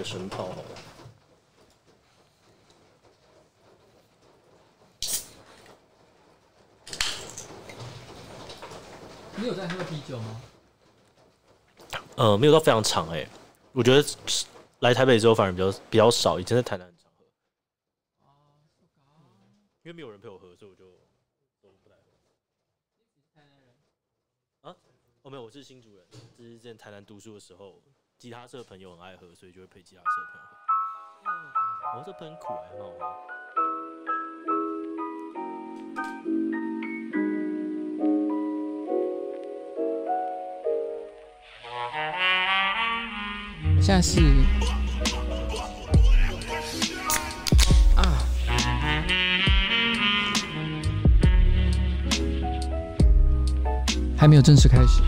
个生炮好了。你有在喝啤酒吗？呃，没有到非常长哎、我觉得来台北之后反而比较比较少，以前在台南很常喝。因为没有人陪我喝，所以我就都不太喝。啊？哦，没有，我是新竹人，就是之前台南读书的时候，吉他社的朋友很爱喝，所以就会陪吉他社的朋友喝。哦，这喷苦哎，很好喝。现在是啊，还没有正式开始。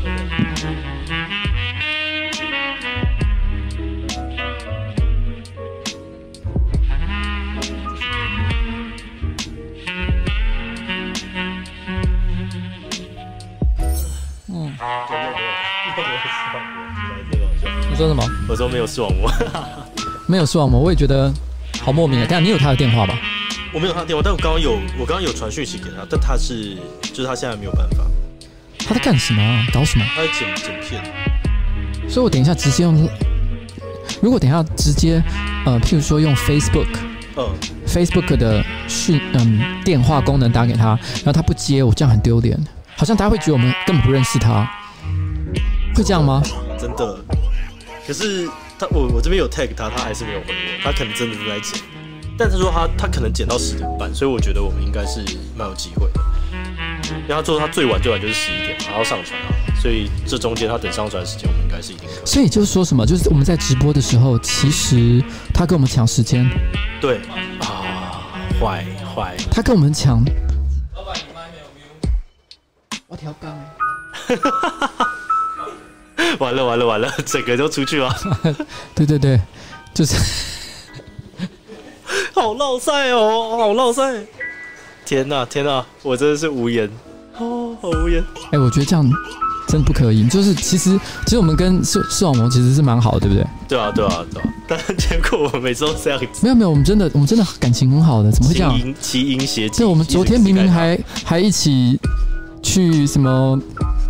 你说什么？我说没有视网膜，没有视网膜，我也觉得好莫名啊。但你有他的电话吧？我没有他的电话，但我刚刚有，我刚刚有传讯息给他，但他是，就是他现在没有办法。他在干什么啊？搞什么？他在剪剪片。所以我等一下直接用，如果等一下直接，呃，譬如说用 Facebook，嗯，Facebook 的讯，嗯，电话功能打给他，然后他不接，我这样很丢脸，好像大家会觉得我们根本不认识他，会这样吗？真的。可是他，我我这边有 tag 他，他还是没有回我，他可能真的是在剪，但他说他他可能剪到十点半，所以我觉得我们应该是蛮有机会的。因为他说他最晚最晚就是十一点，然后上传啊，所以这中间他等上传的时间，我们应该是一定可以。所以就是说什么？就是我们在直播的时候，其实他跟我们抢时间。对啊，坏坏，他跟我们抢。老板，你麦没有 view？我调刚。完了完了完了，整个都出去 了。对对对，就是 好闹赛哦，好闹赛！天哪天哪，我真的是无言哦，好无言。哎、欸，我觉得这样真的不可以。就是其实其实我们跟视视网膜其实是蛮好的，对不对？对啊对啊对啊。但结果我们每次都这样子。没有没有，我们真的我们真的感情很好的，怎么会这样？齐音谐气。对，我们昨天明明还还一起去什么？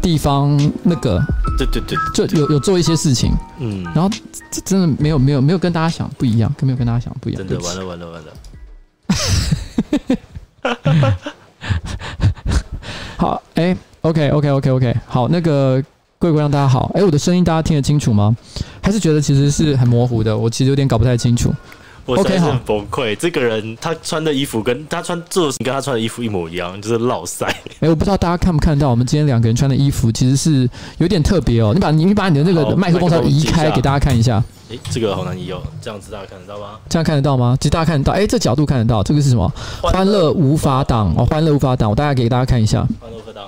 地方那个，对对对，就有有做一些事情，嗯，然后这真的没有没有没有跟大家想不一样，跟没有跟大家想不一样，真的完了完了完了。好，哎、欸、，OK OK OK OK，好，那个贵贵让大家好，哎、欸，我的声音大家听得清楚吗？还是觉得其实是很模糊的？我其实有点搞不太清楚。我真的是很崩溃。这个人他穿的衣服跟他穿做的跟他穿的衣服一模一样，就是烙赛。哎、欸，我不知道大家看不看到，我们今天两个人穿的衣服其实是有点特别哦。你把你你把你的那个麦克风稍微移开，给大家看一下。哎、欸，这个好难移哦，这样子大家看得到吗？这样看得到吗？其实大家看得到。哎、欸，这角度看得到。这个是什么？欢乐无法挡哦，欢乐无法挡。我大概给大家看一下。欢乐无法挡。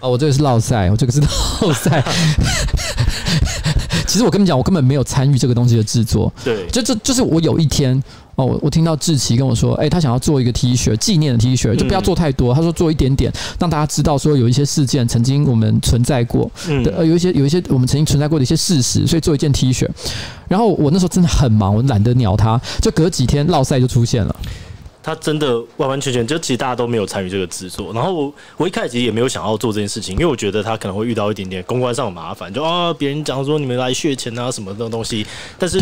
哦，我这个是烙赛，我这个是烙赛。其实我跟你讲，我根本没有参与这个东西的制作。对，就这就是我有一天哦，我我听到志奇跟我说，哎，他想要做一个 T 恤，纪念的 T 恤，就不要做太多。他说做一点点，让大家知道说有一些事件曾经我们存在过，的呃，有一些有一些我们曾经存在过的一些事实，所以做一件 T 恤。然后我那时候真的很忙，我懒得鸟他，就隔几天落赛就出现了。他真的完完全全就其实大家都没有参与这个制作，然后我我一开始其实也没有想要做这件事情，因为我觉得他可能会遇到一点点公关上的麻烦，就啊别人讲说你们来血钱啊什么的东西，但是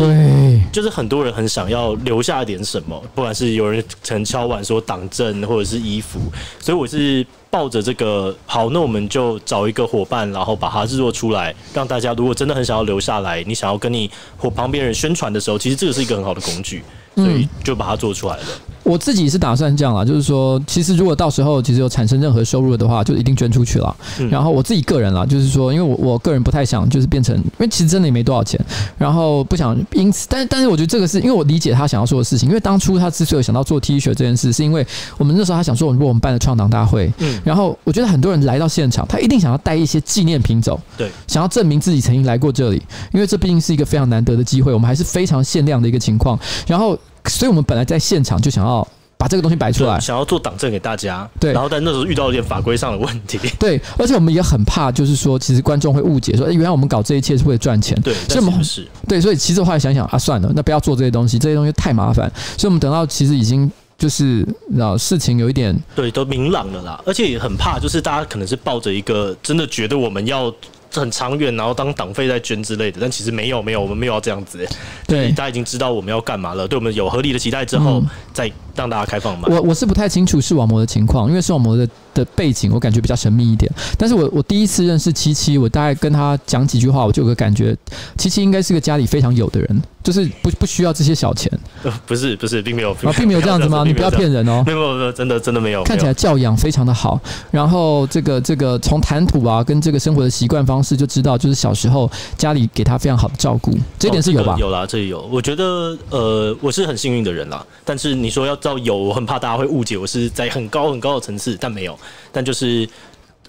就是很多人很想要留下一点什么，不管是有人曾敲碗说党证或者是衣服，所以我是抱着这个好，那我们就找一个伙伴，然后把它制作出来，让大家如果真的很想要留下来，你想要跟你或旁边人宣传的时候，其实这个是一个很好的工具，所以就把它做出来了。我自己是打算这样啦，就是说，其实如果到时候其实有产生任何收入的话，就一定捐出去了。然后我自己个人啦，就是说，因为我我个人不太想就是变成，因为其实真的也没多少钱，然后不想因此，但是但是我觉得这个是因为我理解他想要说的事情，因为当初他之所以想到做 T 恤这件事，是因为我们那时候他想说，如果我们办了创党大会，嗯，然后我觉得很多人来到现场，他一定想要带一些纪念品走，对，想要证明自己曾经来过这里，因为这毕竟是一个非常难得的机会，我们还是非常限量的一个情况，然后所以我们本来在现场就想要。把这个东西摆出来，想要做党证给大家。对，然后但那时候遇到一点法规上的问题。对，而且我们也很怕，就是说，其实观众会误解说，哎，原来我们搞这一切是为了赚钱。对，所以我们是对，所以其实后来想想啊，算了，那不要做这些东西，这些东西太麻烦。所以我们等到其实已经就是然后事情有一点对都明朗了啦，而且也很怕，就是大家可能是抱着一个真的觉得我们要。很长远，然后当党费在捐之类的，但其实没有没有，我们没有要这样子。对，大家已经知道我们要干嘛了，对我们有合理的期待之后，嗯、再让大家开放吗。我我是不太清楚视网膜的情况，因为视网膜的的背景我感觉比较神秘一点。但是我我第一次认识七七，我大概跟他讲几句话，我就有个感觉，七七应该是个家里非常有的人。就是不不需要这些小钱，不是不是，并没有啊，并没有这样子吗？你不要骗人哦，没有没有，真的真的没有。看起来教养非常的好，然后这个这个从谈吐啊，跟这个生活的习惯方式就知道，就是小时候家里给他非常好的照顾，这一点是有吧？有啦，这里有。我觉得呃，我是很幸运的人啦。但是你说要照有，我很怕大家会误解我是在很高很高的层次，但没有，但就是。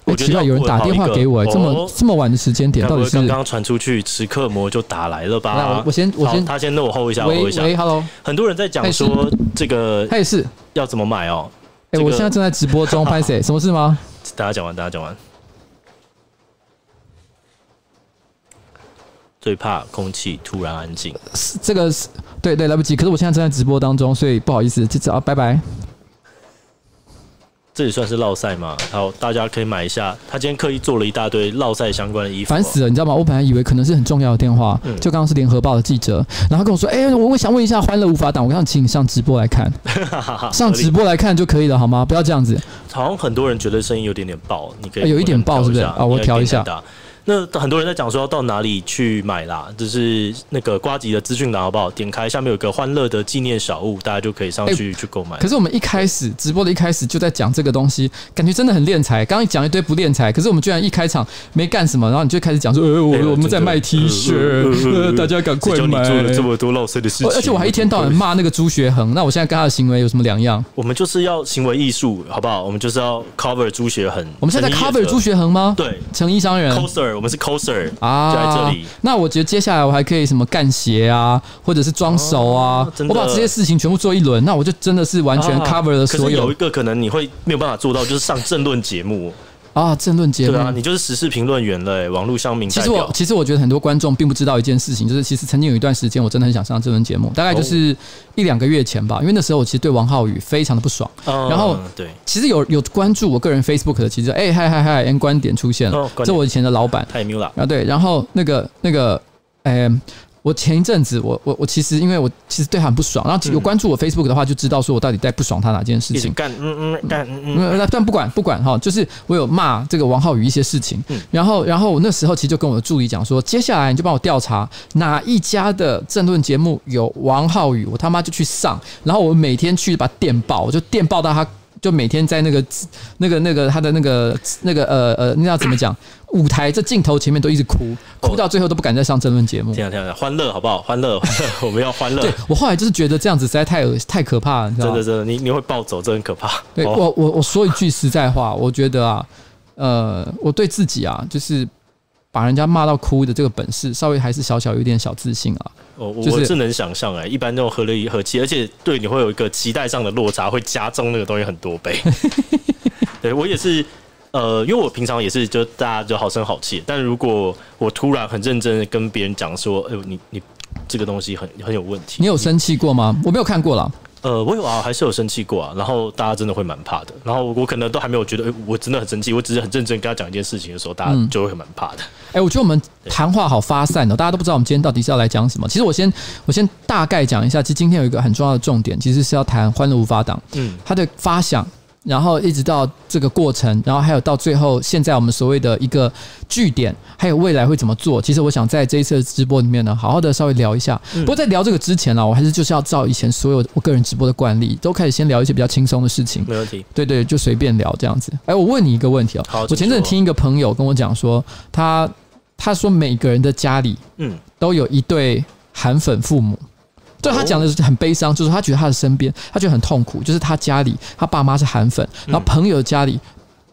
我觉得有人打电话给我，这么这么晚的时间点，到底是刚刚传出去，时刻魔就打来了吧？我我先我先，他先，那我 hold 一下，我 hold 一下。喂，Hello，很多人在讲说这个，他也是要怎么买哦？哎，我现在正在直播中，拍谁？什么事吗？大家讲完，大家讲完。最怕空气突然安静，这个是对对来不及。可是我现在正在直播当中，所以不好意思，就这啊，拜拜。这也算是绕赛吗？好，大家可以买一下。他今天刻意做了一大堆绕赛相关的衣服，烦死了，你知道吗？我本来以为可能是很重要的电话，嗯、就刚刚是联合报的记者，然后跟我说：“哎、欸，我我想问一下，欢乐无法挡，我想请你上直播来看，上直播来看就可以了，好吗？不要这样子。”好像很多人觉得声音有点点爆，你可以、欸、有一点爆是不是？啊，我调一下。那很多人在讲说要到哪里去买啦，就是那个瓜吉的资讯栏好不好？点开下面有个欢乐的纪念小物，大家就可以上去、欸、去购买。可是我们一开始直播的一开始就在讲这个东西，感觉真的很练财。刚刚讲一堆不练财，可是我们居然一开场没干什么，然后你就开始讲说，呃，我、欸、我们在卖 T 恤，呃呃、大家赶快买。做了这么多落塞的事情，而且我还一天到晚骂那个朱学恒，那我现在跟他的行为有什么两样？我们就是要行为艺术，好不好？我们就是要 cover 朱学恒。我们现在在 cover 朱学恒吗？对，成衣商人，coser，我们是 coser。啊，就在这里。那我觉得接下来我还可以什么干鞋啊，或者是装熟啊，我把这些事情全部做一轮，那我就真的是完全 cover 了所有。有一个可能你会没有办法做到，就是上政论节目。啊，政论节目，对啊，你就是时事评论员了，网络上名。其实我其实我觉得很多观众并不知道一件事情，就是其实曾经有一段时间，我真的很想上政论节目，大概就是一两个月前吧，因为那时候我其实对王浩宇非常的不爽。嗯、然后对，其实有有关注我个人 Facebook 的，其实哎嗨嗨嗨，N 观点出现了，哦、这我以前的老板太牛了啊，对，然后那个那个哎。我前一阵子，我我我其实因为我其实对他很不爽，然后有关注我 Facebook 的话，就知道说我到底在不爽他哪件事情。干嗯嗯干嗯嗯，但不管不管哈，就是我有骂这个王浩宇一些事情，然后然后我那时候其实就跟我的助理讲说，接下来你就帮我调查哪一家的政论节目有王浩宇，我他妈就去上，然后我每天去把电报，我就电报到他。就每天在那个、那个、那个他的那个、那个呃呃，那要怎么讲？舞台这镜头前面都一直哭，哭到最后都不敢再上争论节目。这样这样，欢乐好不好？欢乐，我们要欢乐。对，我后来就是觉得这样子实在太太可怕了，你知道吗？真的真的，你你会暴走，这很可怕。对我我我说一句实在话，我觉得啊，呃，我对自己啊，就是。把人家骂到哭的这个本事，稍微还是小小有点小自信啊。哦，我是能想象哎，一般那种和乐和气，而且对你会有一个期待上的落差，会加重那个东西很多倍。对我也是，呃，因为我平常也是就大家就好声好气，但如果我突然很认真的跟别人讲说，哎呦，你你这个东西很很有问题，你有生气过吗？我没有看过啦。呃，我有啊，还是有生气过啊。然后大家真的会蛮怕的。然后我可能都还没有觉得，哎，我真的很生气。我只是很认真跟他讲一件事情的时候，大家就会蛮怕的。哎、嗯，我觉得我们谈话好发散哦，大家都不知道我们今天到底是要来讲什么。其实我先我先大概讲一下，其实今天有一个很重要的重点，其实是要谈《欢乐无法挡》。嗯，它的发想。然后一直到这个过程，然后还有到最后，现在我们所谓的一个据点，还有未来会怎么做？其实我想在这一次的直播里面呢，好好的稍微聊一下。不过在聊这个之前呢，我还是就是要照以前所有我个人直播的惯例，都开始先聊一些比较轻松的事情。没问题。对对，就随便聊这样子。哎，我问你一个问题哦。好。我前阵子听一个朋友跟我讲说，他他说每个人的家里，嗯，都有一对韩粉父母。对，他讲的是很悲伤，就是他觉得他的身边，他觉得很痛苦，就是他家里他爸妈是韩粉，然后朋友家里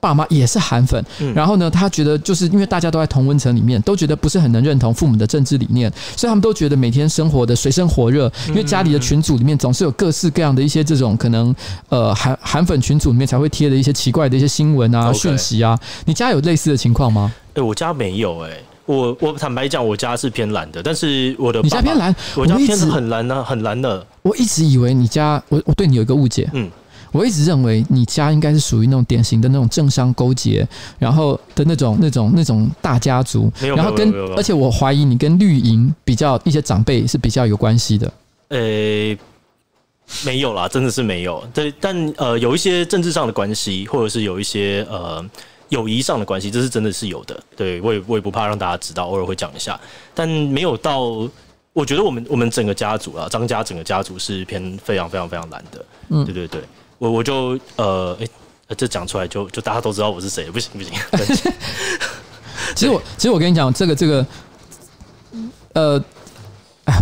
爸妈也是韩粉，嗯、然后呢，他觉得就是因为大家都在同温层里面，都觉得不是很能认同父母的政治理念，所以他们都觉得每天生活的水深火热，因为家里的群组里面总是有各式各样的一些这种可能，呃，韩韩粉群组里面才会贴的一些奇怪的一些新闻啊、讯.息啊。你家有类似的情况吗？哎、欸，我家没有哎、欸，我我坦白讲，我家是偏蓝的，但是我的你家偏蓝，我家偏很蓝的，很蓝的。我一直以为你家，我我对你有一个误解，嗯。我一直认为你家应该是属于那种典型的那种政商勾结，然后的那种那种那种大家族，然后跟而且我怀疑你跟绿营比较一些长辈是比较有关系的。呃、欸，没有啦，真的是没有。对，但呃，有一些政治上的关系，或者是有一些呃友谊上的关系，这是真的是有的。对，我也我也不怕让大家知道，偶尔会讲一下，但没有到。我觉得我们我们整个家族啊，张家整个家族是偏非常非常非常难的。嗯，对对对。我我就呃，哎、欸，这讲出来就就大家都知道我是谁，不行不行。其实我其实我跟你讲，这个这个，呃。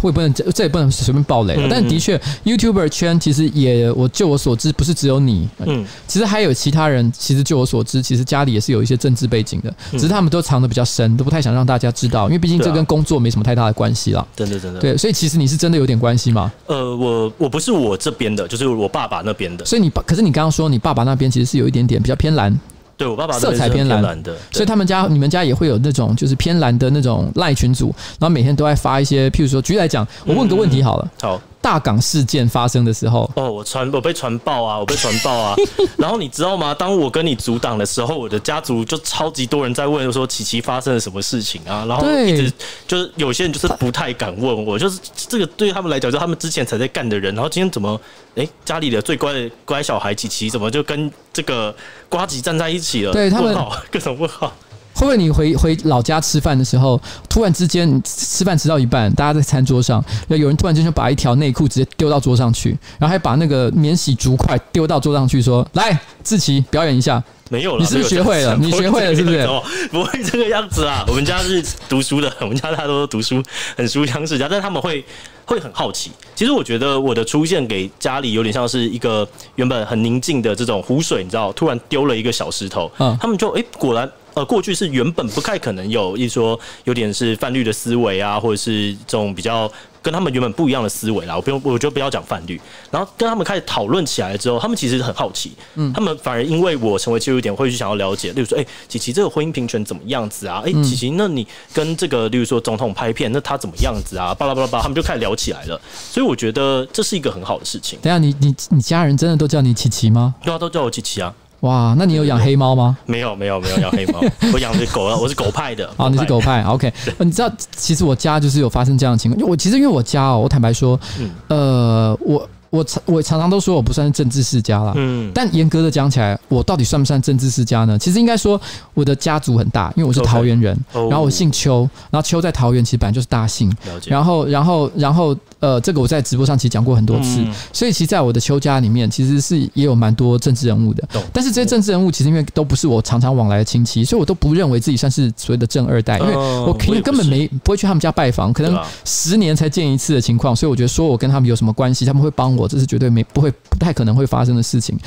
我也不能这这也不能随便爆雷了，但的确，YouTuber 圈其实也，我就我所知，不是只有你，嗯，其实还有其他人，其实就我所知，其实家里也是有一些政治背景的，只是他们都藏的比较深，都不太想让大家知道，因为毕竟这跟工作没什么太大的关系了。真的真的，对，所以其实你是真的有点关系吗？呃，我我不是我这边的，就是我爸爸那边的。所以你爸，可是你刚刚说你爸爸那边其实是有一点点比较偏蓝。对我爸爸色彩偏蓝的，所以他们家、你们家也会有那种就是偏蓝的那种赖群组，然后每天都在发一些，譬如说，举例来讲，我问个问题好了，好。大港事件发生的时候，哦，我传我被传爆啊，我被传爆啊。然后你知道吗？当我跟你阻挡的时候，我的家族就超级多人在问说琪琪发生了什么事情啊。然后一直就是有些人就是不太敢问我，就是这个对他们来讲，就是他们之前才在干的人，然后今天怎么哎、欸、家里的最乖的乖小孩琪琪怎么就跟这个瓜吉站在一起了？对他们各种问号。会不会你回回老家吃饭的时候，突然之间吃饭吃到一半，大家在餐桌上，那有人突然间就把一条内裤直接丢到桌上去，然后还把那个免洗竹筷丢到桌上去，说：“来，志奇表演一下。”没有了，你是不是学会了？你学会了是不是？不会这个样子啊！我们家是读书的，我们家大家都读书，很书香世家，但是他们会会很好奇。其实我觉得我的出现给家里有点像是一个原本很宁静的这种湖水，你知道，突然丢了一个小石头，嗯，他们就哎、欸，果然。呃，过去是原本不太可能有，一说有点是泛绿的思维啊，或者是这种比较跟他们原本不一样的思维啦。我不用，我就不要讲泛绿。然后跟他们开始讨论起来之后，他们其实很好奇，嗯，他们反而因为我成为切入点，会去想要了解，例如说，哎、欸，琦琦这个婚姻平权怎么样子啊？哎、欸，琦琦，那你跟这个，例如说总统拍片，那他怎么样子啊？巴拉巴拉巴拉，他们就开始聊起来了。所以我觉得这是一个很好的事情。等下，你你你家人真的都叫你琪琪吗？对啊，都叫我琪琪啊。哇，那你有养黑猫吗？没有，没有，没有养黑猫。我养的狗，我是狗派的。哦，你是狗派，OK。你知道，其实我家就是有发生这样的情况。就我其实因为我家哦，我坦白说，嗯、呃，我。我常我常常都说我不算是政治世家啦，嗯，但严格的讲起来，我到底算不算政治世家呢？其实应该说我的家族很大，因为我是桃园人，Okay. 然后我姓邱，然后邱在桃园其实本来就是大姓。然后然后然后呃，这个我在直播上其实讲过很多次，嗯、所以其实在我的邱家里面，其实是也有蛮多政治人物的，但是这些政治人物其实因为都不是我常常往来的亲戚，所以我都不认为自己算是所谓的正二代，因为我可能根本没不会去他们家拜访，可能十年才见一次的情况，所以我觉得说我跟他们有什么关系，他们会帮我。这是绝对没不会不太可能会发生的事情，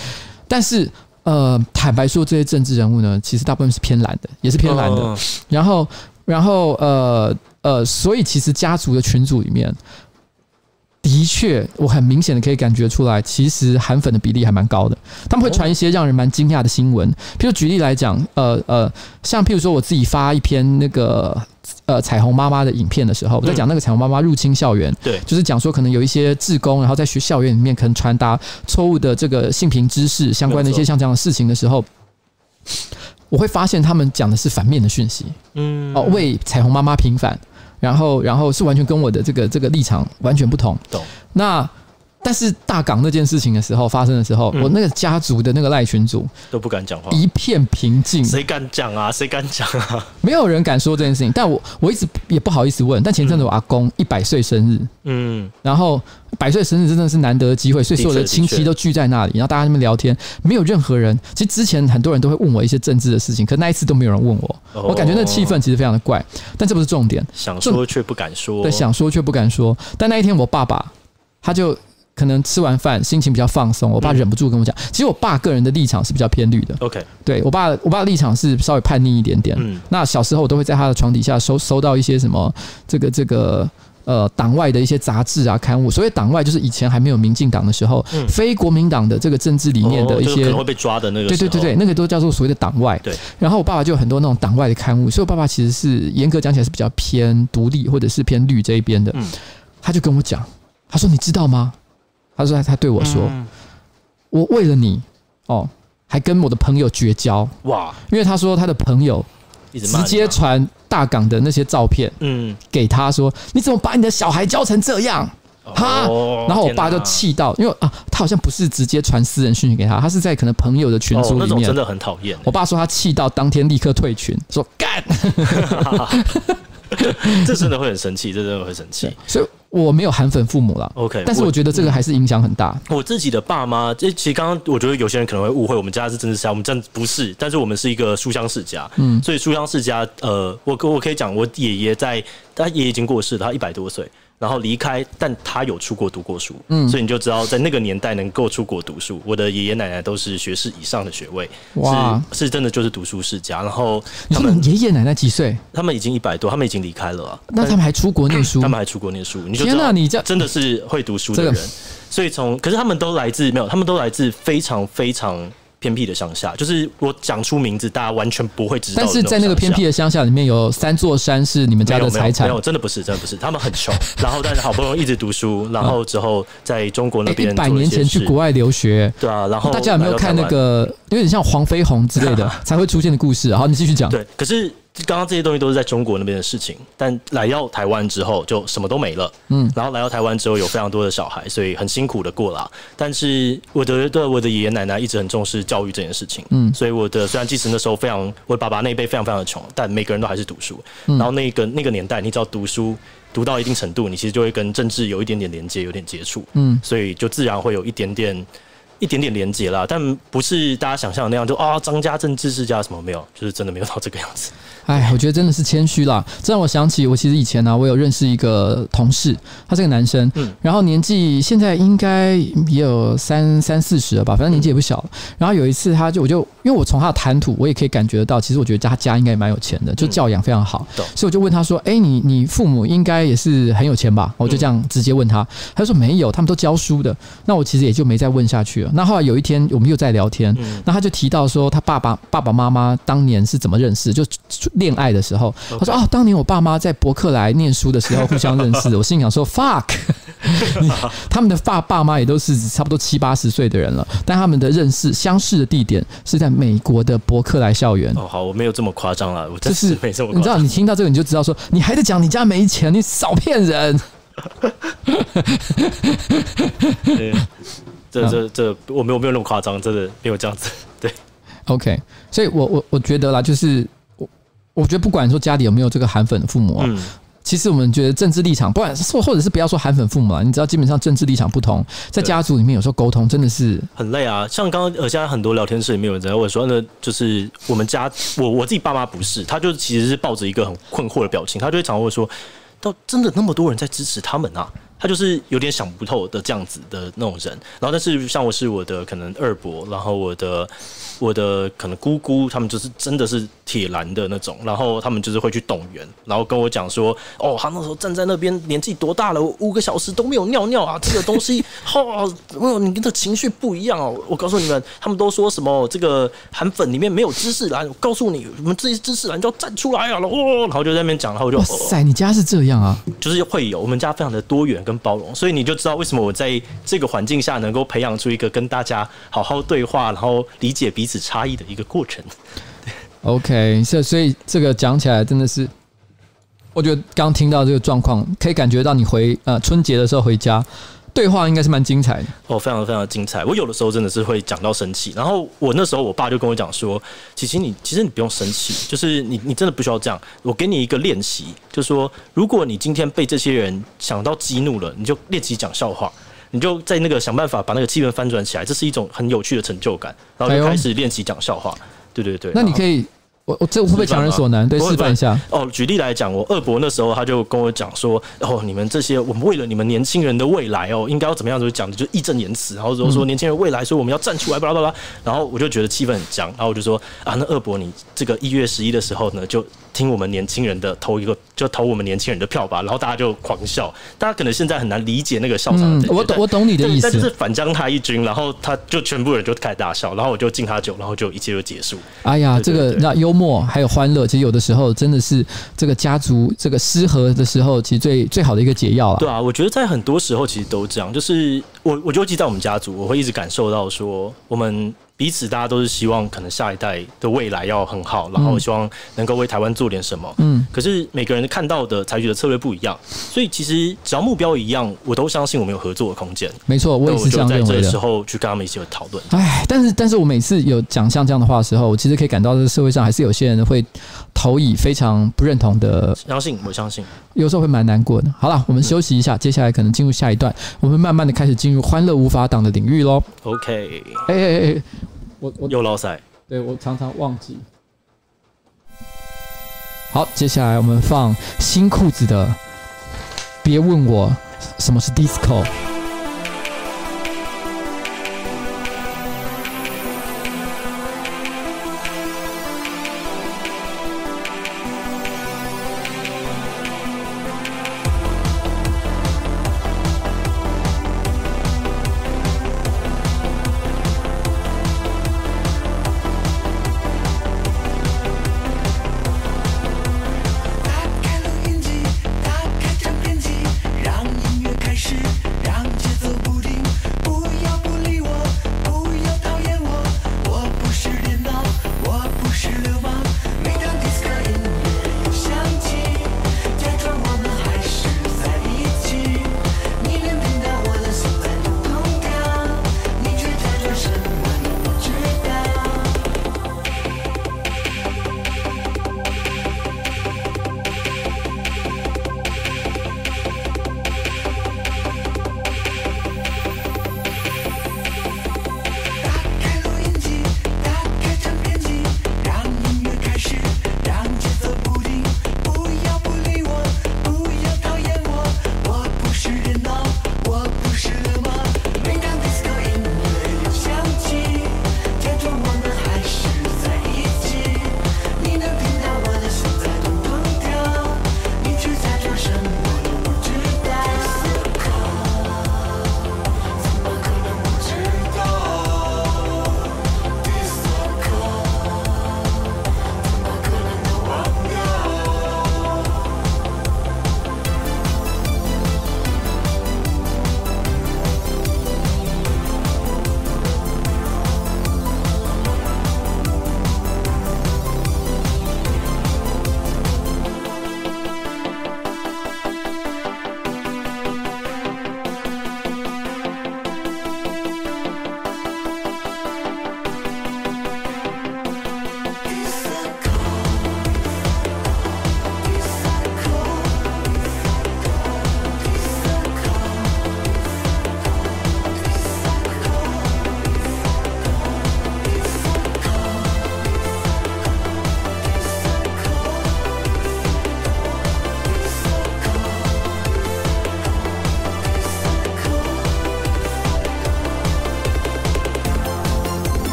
但是呃，坦白说，这些政治人物呢，其实大部分是偏蓝的，也是偏蓝的。然后，然后呃呃，所以其实家族的群组里面，的确，我很明显的可以感觉出来，其实韩粉的比例还蛮高的。他们会传一些让人蛮惊讶的新闻，譬如举例来讲，呃呃，像譬如说我自己发一篇那个。呃，彩虹妈妈的影片的时候，我在讲那个彩虹妈妈入侵校园，对，就是讲说可能有一些志工，然后在学校园里面可能传达错误的这个性平知识相关的一些像这样的事情的时候，我会发现他们讲的是反面的讯息，嗯，哦，为彩虹妈妈平反，然后然后是完全跟我的这个这个立场完全不同，懂？那。但是大港那件事情的时候发生的时候，嗯、我那个家族的那个赖群主都不敢讲话，一片平静。谁敢讲啊？谁敢讲啊？没有人敢说这件事情。但我我一直也不好意思问。但前阵子我阿公一百岁生日，嗯，然后百岁生日真的是难得的机会，所以所有的亲戚都聚在那里，然后大家在那边聊天，没有任何人。其实之前很多人都会问我一些政治的事情，可那一次都没有人问我。我感觉那气氛其实非常的怪。但这不是重点，想说却不敢说。对，想说却不敢说。但那一天我爸爸他就。可能吃完饭心情比较放松，我爸忍不住跟我讲，其实我爸个人的立场是比较偏绿的。OK，对我爸，我爸的立场是稍微叛逆一点点。嗯，那小时候我都会在他的床底下收收到一些什么这个这个呃党外的一些杂志啊刊物。所谓党外，就是以前还没有民进党的时候，嗯、非国民党的这个政治理念的一些、哦就是、可能会被抓的那个。对对对对，那个都叫做所谓的党外。对。然后我爸爸就有很多那种党外的刊物，所以我爸爸其实是严格讲起来是比较偏独立或者是偏绿这一边的。嗯。他就跟我讲，他说：“你知道吗？”他说他：“对我说，嗯、我为了你哦，还跟我的朋友绝交哇！因为他说他的朋友直接传大港的那些照片，嗯，给他说，你怎么把你的小孩教成这样？哈！然后我爸就气到，因为啊，他好像不是直接传私人讯息给他，他是在可能朋友的群组里面，真的很讨厌。我爸说他气到当天立刻退群，说干。这真的会很生气，这真的会生气。所以我没有韩粉父母了，OK。但是我觉得这个还是影响很大。我自己的爸妈，这其实刚刚我觉得有些人可能会误会，我们家是政治世家，我们真不是。但是我们是一个书香世家，嗯。所以书香世家，呃，我我可以讲，我爷爷在，他爷爷已经过世了，他一百多岁。然后离开，但他有出国读过书，嗯，所以你就知道在那个年代能够出国读书，我的爷爷奶奶都是学士以上的学位，哇，是是真的就是读书世家。然后他们爷爷奶奶几岁？他们已经一百多，他们已经离开了啊。那他们还出国念书？他们还出国念书？你就知道，你这真的是会读书的人。所以从，可是他们都来自没有，他们都来自非常非常。偏僻的乡下，就是我讲出名字，大家完全不会知道。但是在那个偏僻的乡下里面，有三座山是你们家的财产。没有，真的不是，真的不是。他们很穷，然后但是好不容易一直读书，然后之后在中国那边一百年前去国外留学，对啊。然后大家有没有看那个有点像黄飞鸿之类的 才会出现的故事？好，你继续讲。对，可是。刚刚这些东西都是在中国那边的事情，但来到台湾之后就什么都没了。嗯，然后来到台湾之后有非常多的小孩，所以很辛苦的过了。但是我的对我的爷爷奶奶一直很重视教育这件事情。嗯，所以我的虽然即使那时候非常，我爸爸那一辈非常非常的穷，但每个人都还是读书。然后那个那个年代，你只要读书读到一定程度，你其实就会跟政治有一点点连接，有点接触。嗯，所以就自然会有一点点。一点点连接啦，但不是大家想象的那样，就啊张家政治世家什么没有，就是真的没有到这个样子。哎，我觉得真的是谦虚啦。这让我想起，我其实以前呢、啊，我有认识一个同事，他是个男生，嗯，然后年纪现在应该也有三三四十了吧，反正年纪也不小了。然后有一次，他就我就因为我从他的谈吐，我也可以感觉得到，其实我觉得他家应该也蛮有钱的，就教养非常好。嗯、所以我就问他说：“哎，你你父母应该也是很有钱吧？”我就这样直接问他，他说：“没有，他们都教书的。”那我其实也就没再问下去了。那后来有一天，我们又在聊天，那他就提到说，他爸爸爸爸妈妈当年是怎么认识，就恋爱的时候，他说：“哦，当年我爸妈在伯克莱念书的时候 互相认识的。”我心里想说：“fuck，他们的爸爸妈也都是差不多七八十岁的人了，但他们的认识相识的地点是在美国的伯克莱校园。”哦，好，我没有这么夸张了，我真是没这么。你知道，你听到这个你就知道说，你还在讲你家没钱，你少骗人。这这这，我没有没有那么夸张，真的没有这样子。对，OK，所以我我我觉得啦，就是我我觉得不管说家里有没有这个韩粉的父母啊，嗯、其实我们觉得政治立场，不管或或者是不要说韩粉父母啊，你知道基本上政治立场不同，在家族里面有时候沟通真的是很累啊。像刚刚呃，现在很多聊天室里面有人在问说，那就是我们家我我自己爸妈不是，他就其实是抱着一个很困惑的表情，他就会常会说，到真的那么多人在支持他们啊？他就是有点想不透的这样子的那种人，然后但是像我是我的可能二伯，然后我的我的可能姑姑，他们就是真的是铁蓝的那种，然后他们就是会去动员，然后跟我讲说，哦，他那时候站在那边年纪多大了，五个小时都没有尿尿啊，这个东西，哦，哦，你跟这情绪不一样哦，我告诉你们，他们都说什么这个韩粉里面没有知识蓝，我告诉你，我们这些知识蓝就要站出来啊，哦，然后就在那边讲，然后我就，哇塞，你家是这样啊，就是会有，我们家非常的多元。跟包容，所以你就知道为什么我在这个环境下能够培养出一个跟大家好好对话，然后理解彼此差异的一个过程。OK，所以所以这个讲起来真的是，我觉得刚听到这个状况，可以感觉到你回呃春节的时候回家。对话应该是蛮精彩的哦，非常非常的精彩。我有的时候真的是会讲到生气，然后我那时候我爸就跟我讲说：“其实你其实你不用生气，就是你你真的不需要这样。我给你一个练习，就是说如果你今天被这些人想到激怒了，你就练习讲笑话，你就在那个想办法把那个气氛翻转起来，这是一种很有趣的成就感。然后就开始练习讲笑话。对对对，那你可以。”我我这会不会强人所难？对，示范一下。哦，举例来讲，我二伯那时候他就跟我讲说：“哦，你们这些，我们为了你们年轻人的未来哦，应该要怎么样？”就讲的就义正言辞，然后说说年轻人未来，所以我们要站出来，巴拉巴拉。然后我就觉得气氛很僵，然后我就说：“啊，那二伯你这个一月十一的时候呢，就。”听我们年轻人的投一个，就投我们年轻人的票吧。然后大家就狂笑，大家可能现在很难理解那个笑场、嗯。我懂，我懂你的意思。但就是反将他一军，然后他就全部人就开始大笑，然后我就敬他酒，然后就一切就结束。哎呀，这个那幽默还有欢乐，其实有的时候真的是这个家族这个失和的时候，其实最最好的一个解药了。对啊，我觉得在很多时候其实都这样。就是我，我就记在我们家族，我会一直感受到说我们。彼此，大家都是希望可能下一代的未来要很好，然后希望能够为台湾做点什么。嗯，可是每个人看到的、采取的策略不一样，所以其实只要目标一样，我都相信我们有合作的空间。没错，我也是这样认为的。在这个时候去跟他们一起讨论。哎，但是，但是我每次有讲像这样的话的时候，我其实可以感到这个社会上还是有些人会投以非常不认同的。相信，我相信，有时候会蛮难过的。好了，我们休息一下，接下来可能进入下一段，我们慢慢的开始进入欢乐无法挡的领域喽。OK，哎哎哎。我我又老赛，对我常常忘记。好，接下来我们放新裤子的，别问我什么是 disco。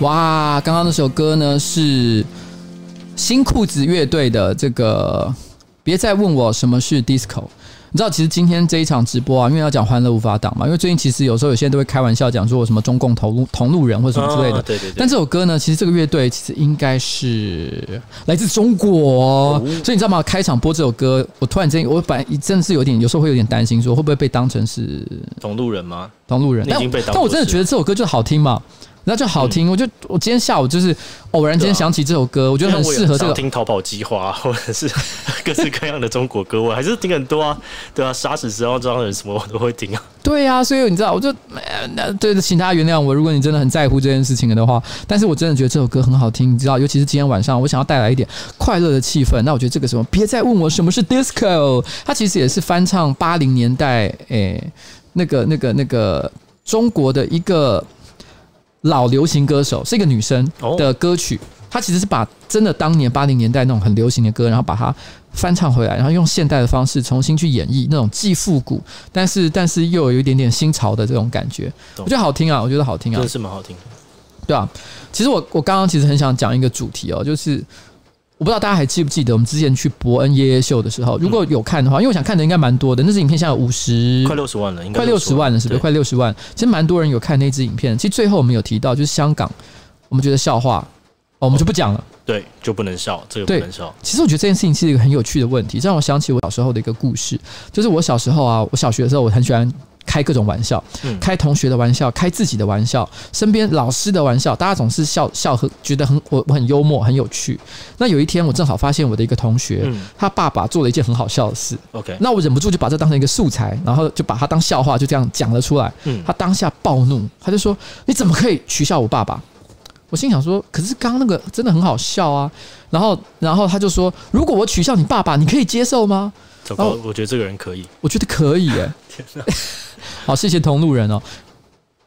哇，刚刚那首歌呢是新裤子乐队的这个，别再问我什么是 disco。你知道，其实今天这一场直播啊，因为要讲欢乐无法挡嘛，因为最近其实有时候有些人都会开玩笑讲说，什么中共同路同路人或者什么之类的。对对对。但这首歌呢，其实这个乐队其实应该是来自中国，所以你知道吗？开场播这首歌，我突然间我本来真的是有点，有时候会有点担心，说会不会被当成是同路人吗？同路人。但但我真的觉得这首歌就好听嘛。那就好听。嗯、我就我今天下午就是偶然间想起这首歌，啊、我觉得很适合这个。听逃跑计划，或者是 各式各样的中国歌，我还是听很多啊。对啊，杀死十号的人什么我都会听啊。对啊，所以你知道，我就那对，请大家原谅我，如果你真的很在乎这件事情的话，但是我真的觉得这首歌很好听，你知道，尤其是今天晚上，我想要带来一点快乐的气氛。那我觉得这个什么，别再问我什么是 disco，它其实也是翻唱八零年代，诶、欸，那个那个那个中国的一个老流行歌手，是一个女生的歌曲。她其实是把真的当年八零年代那种很流行的歌，然后把它翻唱回来，然后用现代的方式重新去演绎那种既复古，但是 但是又有一点点新潮的这种感觉，我觉得好听啊，我觉得好听啊，真是蛮好听，对啊，其实我我刚刚其实很想讲一个主题哦，就是我不知道大家还记不记得我们之前去伯恩夜夜秀的时候，如果有看的话，因为我想看的应该蛮多的，那支影片现在五十快六十万了，应该快六十万了，是不是？快六十万，其实蛮多人有看那支影片。其实最后我们有提到，就是香港，我们觉得笑话。哦，我们就不讲了。对，就不能笑，这个不能笑。其实我觉得这件事情是一个很有趣的问题，这让我想起我小时候的一个故事。就是我小时候啊，我小学的时候，我很喜欢开各种玩笑，开同学的玩笑，开自己的玩笑，身边老师的玩笑，大家总是笑笑和觉得很我我很幽默，很有趣。那有一天，我正好发现我的一个同学，他爸爸做了一件很好笑的事。OK，那我忍不住就把这当成一个素材，然后就把他当笑话就这样讲了出来。他当下暴怒，他就说：“你怎么可以取笑我爸爸？”我心想说，可是刚刚那个真的很好笑啊。然后，然后他就说，如果我取笑你爸爸，你可以接受吗？糟糕，我觉得这个人可以，我觉得可以耶。哪 好，谢谢同路人哦。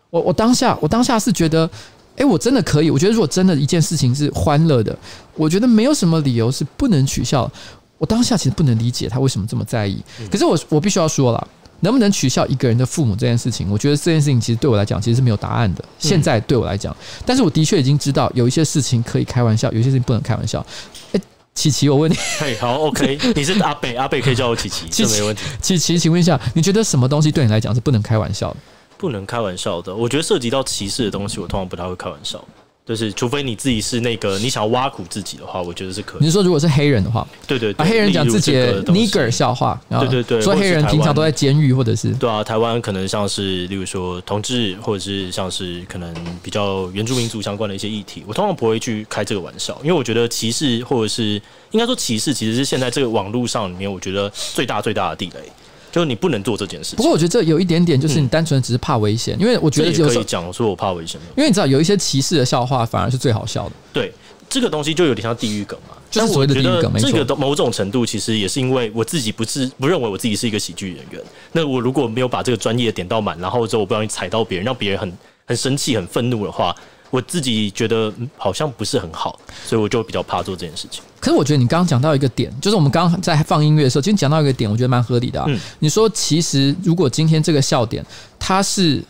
我我当下我当下是觉得，哎，我真的可以。我觉得如果真的一件事情是欢乐的，我觉得没有什么理由是不能取笑。我当下其实不能理解他为什么这么在意。可是我我必须要说了。能不能取笑一个人的父母这件事情，我觉得这件事情其实对我来讲其实是没有答案的。现在对我来讲，但是我的确已经知道有一些事情可以开玩笑，有些事情不能开玩笑。哎，琪琪，我问你，嘿，好，OK，你是阿北，阿北可以叫我琪琪，这没问题。琪琪，请问一下，你觉得什么东西对你来讲是不能开玩笑的？不能开玩笑的，我觉得涉及到歧视的东西，我通常不太会开玩笑。就是，除非你自己是那个你想要挖苦自己的话，我觉得是可以。你是说，如果是黑人的话，对对，把黑人讲自己的 nigger 笑话，对对对，说黑人平常都在监狱，或者是对啊，台湾可能像是例如说同志，或者是像是可能比较原住民族相关的一些议题，我通常不会去开这个玩笑，因为我觉得歧视或者是应该说歧视，其实是现在这个网络上里面，我觉得最大最大的地雷。就是你不能做这件事情。不过我觉得这有一点点，就是你单纯只是怕危险，因为我觉得可以讲说我怕危险。因为你知道有一些歧视的笑话反而是最好笑的。对，这个东西就有点像地狱梗嘛，就是所谓的地狱梗。没错，这个某种程度其实也是因为我自己不是不认为我自己是一个喜剧演员。那我如果没有把这个专业点到满，然后之后我不小心踩到别人，让别人很很生气、很愤怒的话。我自己觉得好像不是很好，所以我就比较怕做这件事情。可是我觉得你刚刚讲到一个点，就是我们刚刚在放音乐的时候，今天讲到一个点，我觉得蛮合理的啊。嗯，你说其实如果今天这个笑点它是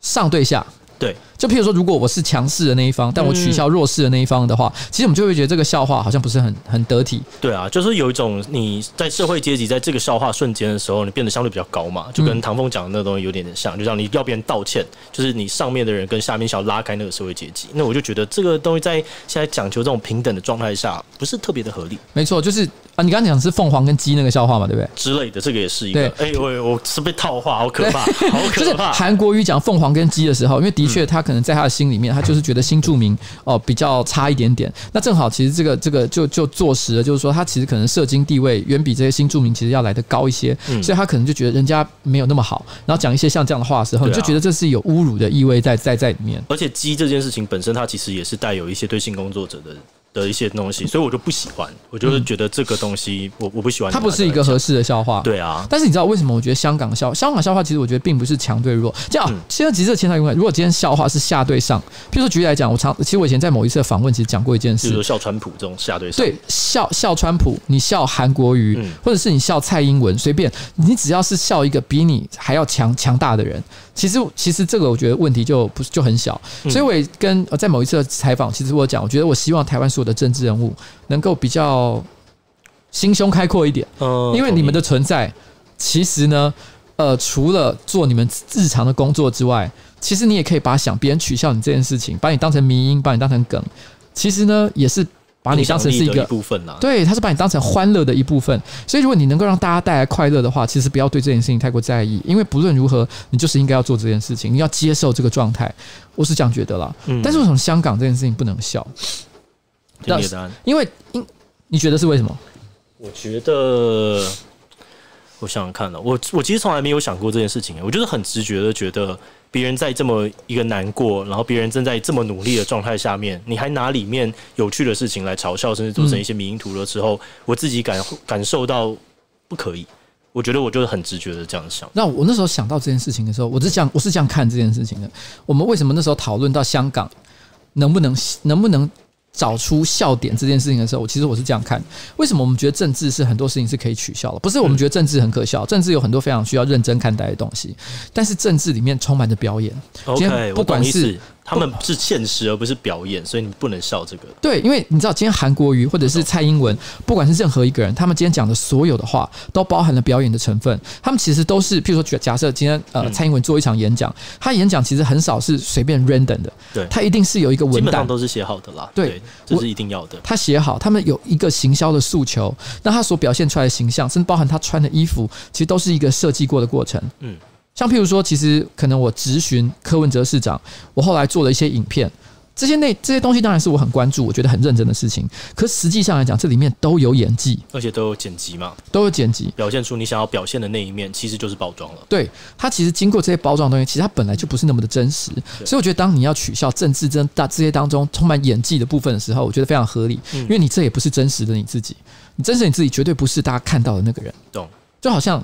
上对下。对，就譬如说，如果我是强势的那一方，但我取笑弱势的那一方的话，其实我们就会觉得这个笑话好像不是很很得体。对啊，就是有一种你在社会阶级在这个笑话瞬间的时候，你变得相对比较高嘛，就跟唐凤讲的那个东西有点点像，就像你要别人道歉，就是你上面的人跟下面想要拉开那个社会阶级。那我就觉得这个东西在现在讲求这种平等的状态下，不是特别的合理。没错，就是。啊，你刚刚讲的是凤凰跟鸡那个笑话嘛，对不对？之类的，这个也是一个。哎呦喂，我是被套话，好可怕，好可怕。韩国语讲凤凰跟鸡的时候，因为的确他可能在他的心里面，他就是觉得新住民哦比较差一点点。那正好，其实这个这个就就坐实了，就是说他其实可能社经地位远比这些新住民其实要来的高一些，所以他可能就觉得人家没有那么好，然后讲一些像这样的话的时候，你就觉得这是有侮辱的意味在在在里面。而且鸡这件事情本身，它其实也是带有一些对性工作者的。的一些东西，所以我就不喜欢。我就是觉得这个东西我，我我不喜欢。它不是一个合适的笑话。对啊，但是你知道为什么？我觉得香港笑香港笑话，其实我觉得并不是强对弱。这样，现在其实这前台用来，如果今天笑话是下对上，譬如说举例来讲，我常其实我以前在某一次的访问，其实讲过一件事，比如说笑川普这种下对上。对，笑笑川普，你笑韩国瑜，嗯、或者是你笑蔡英文，随便，你只要是笑一个比你还要强强大的人。其实，其实这个我觉得问题就不是就很小，所以我也跟在某一次的采访，其实我讲，我觉得我希望台湾所有的政治人物能够比较心胸开阔一点，因为你们的存在，其实呢，呃，除了做你们日常的工作之外，其实你也可以把想别人取笑你这件事情，把你当成迷因，把你当成梗，其实呢，也是把你当成是一个一部分啦。对，他是把你当成欢乐的一部分。所以如果你能够让大家带来快乐的话，其实不要对这件事情太过在意，因为不论如何，你就是应该要做这件事情，你要接受这个状态。我是这样觉得啦。嗯。但是为什么香港这件事情不能笑？因为因你觉得是为什么？我觉得。我想想看呢，我我其实从来没有想过这件事情。我就是很直觉的觉得，别人在这么一个难过，然后别人正在这么努力的状态下面，你还拿里面有趣的事情来嘲笑，甚至做成一些迷因图的时候，我自己感感受到不可以。我觉得我就是很直觉的这样想。那我那时候想到这件事情的时候，我是这样，我是这样看这件事情的。我们为什么那时候讨论到香港能不能能不能？找出笑点这件事情的时候，我其实我是这样看：为什么我们觉得政治是很多事情是可以取笑的？不是我们觉得政治很可笑，政治有很多非常需要认真看待的东西。但是政治里面充满着表演。OK，不管是。他们是现实而不是表演，所以你不能笑这个。对，因为你知道，今天韩国瑜或者是蔡英文，不管是任何一个人，他们今天讲的所有的话，都包含了表演的成分。他们其实都是，譬如说，假设今天呃蔡英文做一场演讲，他演讲其实很少是随便 random 的，对，他一定是有一个文档，都是写好的啦。对，这是一定要的。他写好，他们有一个行销的诉求，那他所表现出来的形象，甚至包含他穿的衣服，其实都是一个设计过的过程。嗯。像譬如说，其实可能我质询柯文哲市长，我后来做了一些影片，这些内这些东西当然是我很关注，我觉得很认真的事情。可实际上来讲，这里面都有演技，而且都有剪辑嘛，都有剪辑，表现出你想要表现的那一面，其实就是包装了。对，它其实经过这些包装的东西，其实它本来就不是那么的真实。所以我觉得，当你要取笑政治真大这些当中充满演技的部分的时候，我觉得非常合理，因为你这也不是真实的你自己，你真实你自己绝对不是大家看到的那个人。懂？就好像。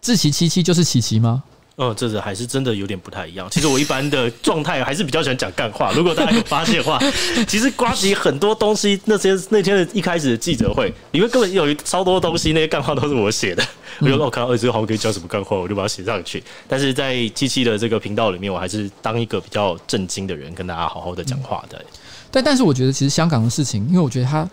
志祺七七就是琪琪吗？嗯，这是还是真的有点不太一样。其实我一般的状态还是比较喜欢讲干话。如果大家有发现的话，其实瓜吉很多东西，那些那天的一开始的记者会里面根本有超多东西，那些干话都是我写的。我觉得我看到，哎，这个好像可以讲什么干话，我就把它写上去。但是在七七的这个频道里面，我还是当一个比较正经的人，跟大家好好的讲话的。但但是我觉得，其实香港的事情，因为我觉得他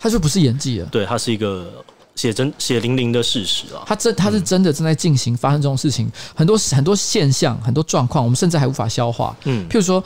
他就不是演技了，对，他是一个。血真血淋淋的事实啊！它真它是真的正在进行发生这种事情，很多很多现象，很多状况，我们甚至还无法消化。嗯，譬如说，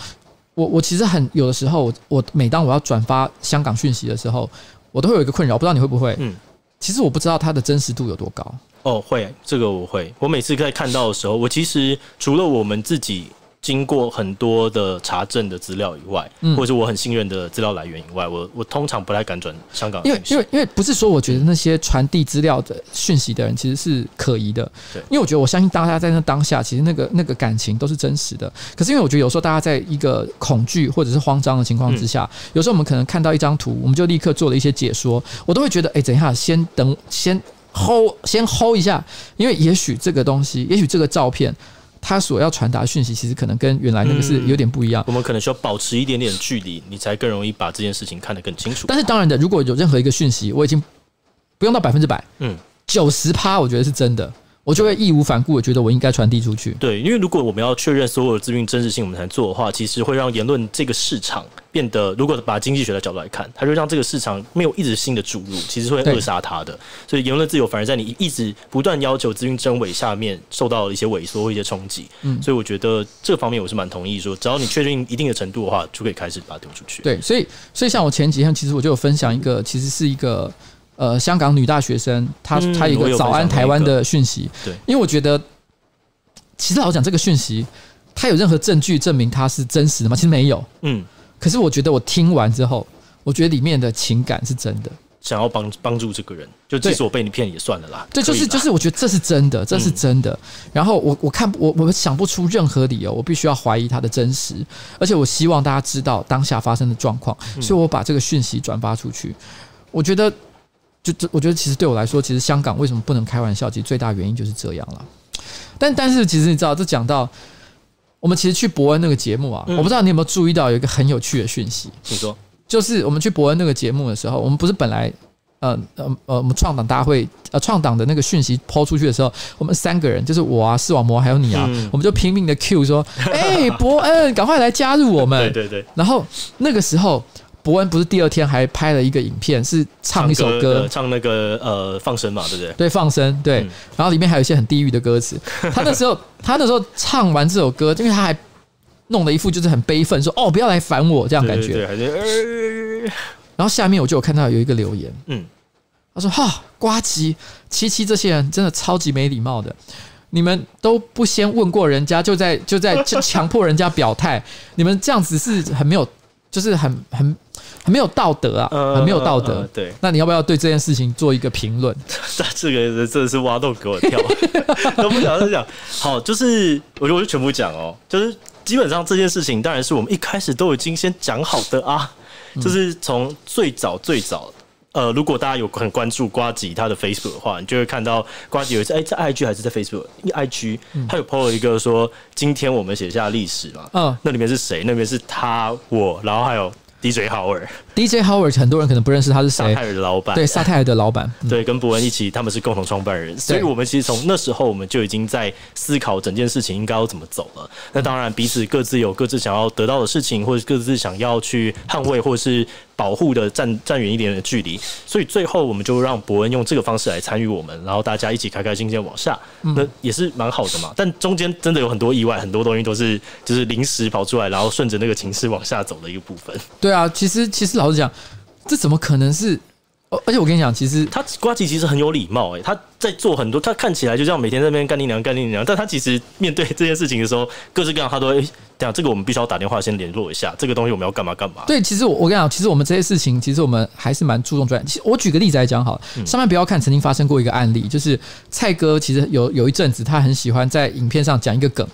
我我其实很有的时候，我每当我要转发香港讯息的时候，我都会有一个困扰，不知道你会不会？嗯，其实我不知道它的真实度有多高。哦，会，这个我会。我每次在看到的时候，我其实除了我们自己。经过很多的查证的资料以外，或者是我很信任的资料来源以外，我我通常不太敢转香港的。因为因为因为不是说我觉得那些传递资料的讯息的人其实是可疑的，对，因为我觉得我相信大家在那当下，其实那个那个感情都是真实的。可是因为我觉得有时候大家在一个恐惧或者是慌张的情况之下，有时候我们可能看到一张图，我们就立刻做了一些解说，我都会觉得，哎，等一下，先等，先 hold，先 hold 一下，因为也许这个东西，也许这个照片。他所要传达讯息，其实可能跟原来那个是有点不一样。我们可能需要保持一点点距离，你才更容易把这件事情看得更清楚。但是当然的，如果有任何一个讯息，我已经不用到百分之百，嗯，九十趴，我觉得是真的。我就会义无反顾，我觉得我应该传递出去。对，因为如果我们要确认所有的资讯真实性，我们才做的话，其实会让言论这个市场变得，如果把经济学的角度来看，它就让这个市场没有一直新的注入，其实会扼杀它的。所以言论自由反而在你一直不断要求资讯真伪下面受到了一些萎缩或一些冲击。嗯，所以我觉得这方面我是蛮同意说，只要你确定一定的程度的话，就可以开始把它丢出去。对，所以所以像我前几天其实我就有分享一个，其实是一个。呃，香港女大学生，她她有一个早安台湾的讯息，对，因为我觉得，其实老实讲这个讯息，她有任何证据证明它是真实的吗？其实没有，嗯。可是我觉得我听完之后，我觉得里面的情感是真的，想要帮帮助这个人，就即使我被你骗也算了啦。对，就是就是，我觉得这是真的，这是真的。然后我我看我我想不出任何理由，我必须要怀疑它的真实，而且我希望大家知道当下发生的状况，所以我把这个讯息转发出去。我觉得。就这，我觉得其实对我来说，其实香港为什么不能开玩笑？其实最大原因就是这样了。但但是，其实你知道，这讲到我们其实去伯恩那个节目啊，我不知道你有没有注意到有一个很有趣的讯息。你说，就是我们去伯恩那个节目的时候，我们不是本来呃呃呃，我们创党大会呃创党的那个讯息抛出去的时候，我们三个人就是我啊，视网膜还有你啊，我们就拼命的 Q 说，哎，伯恩，赶快来加入我们。对对对。然后那个时候。博恩不是第二天还拍了一个影片，是唱一首歌，唱，唱那个呃放生嘛，对不对？对，放生，对。嗯、然后里面还有一些很地狱的歌词。他那时候，他那时候唱完这首歌，因为他还弄了一副就是很悲愤，说：“哦，不要来烦我。”这样感觉。对，对，对，还是、呃、然后下面我就有看到有一个留言，嗯，他说：“哈，瓜吉、七七这些人真的超级没礼貌的，你们都不先问过人家，就在就在就强迫人家表态，你们这样子是很没有，就是很很很没有道德啊，很没有道德。呃呃”对，那你要不要对这件事情做一个评论？这这个人真的是挖洞给我跳，都不讲都讲。好，就是我觉得我就全部讲哦，就是。基本上这件事情当然是我们一开始都已经先讲好的啊，就是从最早最早，呃，如果大家有很关注瓜吉他的 Facebook 的话，你就会看到瓜吉有一次，哎，在 IG 还是在 Facebook？IG 他有 PO 了一个说，今天我们写下历史嘛，嗯，那里面是谁？那里面是他我，然后还有。滴嘴好味。Howard，DJ Howard 很多人可能不认识他是谁。萨泰尔的老板，对，萨泰尔的老板，对，跟伯恩一起，他们是共同创办人，所以我们其实从那时候我们就已经在思考整件事情应该要怎么走了。那当然，彼此各自有各自想要得到的事情，或者各自想要去捍卫，或者是。保护的站站远一点的距离，所以最后我们就让伯恩用这个方式来参与我们，然后大家一起开开心心往下，那也是蛮好的嘛。但中间真的有很多意外，很多东西都是就是临时跑出来，然后顺着那个情势往下走的一个部分。对啊，其实其实老实讲，这怎么可能是？而且我跟你讲，其实他瓜吉其实很有礼貌哎，他在做很多，他看起来就像每天在那边干你娘干你娘，但他其实面对这件事情的时候，各式各样他都会讲这个我们必须要打电话先联络一下，这个东西我们要干嘛干嘛。对，其实我我跟你讲，其实我们这些事情，其实我们还是蛮注重专业。其实我举个例子来讲好了，上面不要看，曾经发生过一个案例，就是蔡哥其实有有一阵子他很喜欢在影片上讲一个梗。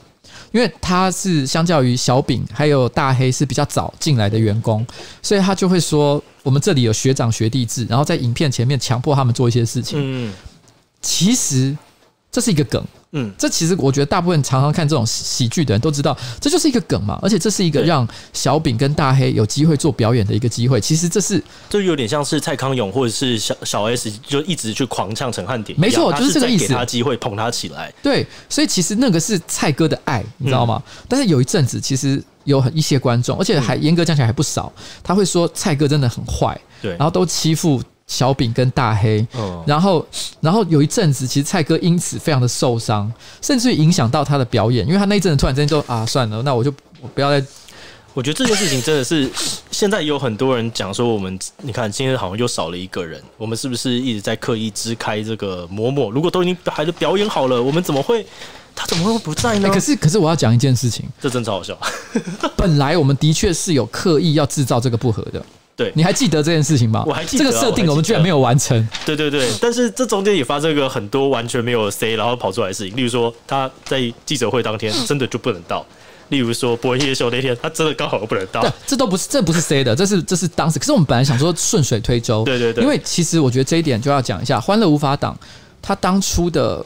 因为他是相较于小饼还有大黑是比较早进来的员工，所以他就会说我们这里有学长学弟制，然后在影片前面强迫他们做一些事情。嗯，其实这是一个梗。嗯，这其实我觉得大部分常常看这种喜剧的人都知道，这就是一个梗嘛。而且这是一个让小饼跟大黑有机会做表演的一个机会。其实这是就有点像是蔡康永或者是小小 S 就一直去狂呛陈汉典，没错，就是这个意思。给他机会捧他起来。对，所以其实那个是蔡哥的爱，你知道吗？嗯、但是有一阵子，其实有很一些观众，而且还严格讲起来还不少，他会说蔡哥真的很坏，对，然后都欺负。小饼跟大黑，然后，然后有一阵子，其实蔡哥因此非常的受伤，甚至于影响到他的表演，因为他那一阵子突然之间就啊，算了，那我就我不要再。我觉得这件事情真的是，现在有很多人讲说，我们你看今天好像又少了一个人，我们是不是一直在刻意支开这个嬷嬷？如果都已经还是表演好了，我们怎么会他怎么会不在呢？可是可是我要讲一件事情，这真超好笑。本来我们的确是有刻意要制造这个不合的。对，你还记得这件事情吗？我还记得、啊、这个设定，我们居然没有完成。对对对，但是这中间也发生个很多完全没有 say，然后跑出来的事情。例如说，他在记者会当天真的就不能到；例如说，博恩夜秀那天他真的刚好不能到。对，这都不是，这不是 say 的，这是这是当时。可是我们本来想说顺水推舟，对对对，因为其实我觉得这一点就要讲一下，欢乐无法挡他当初的。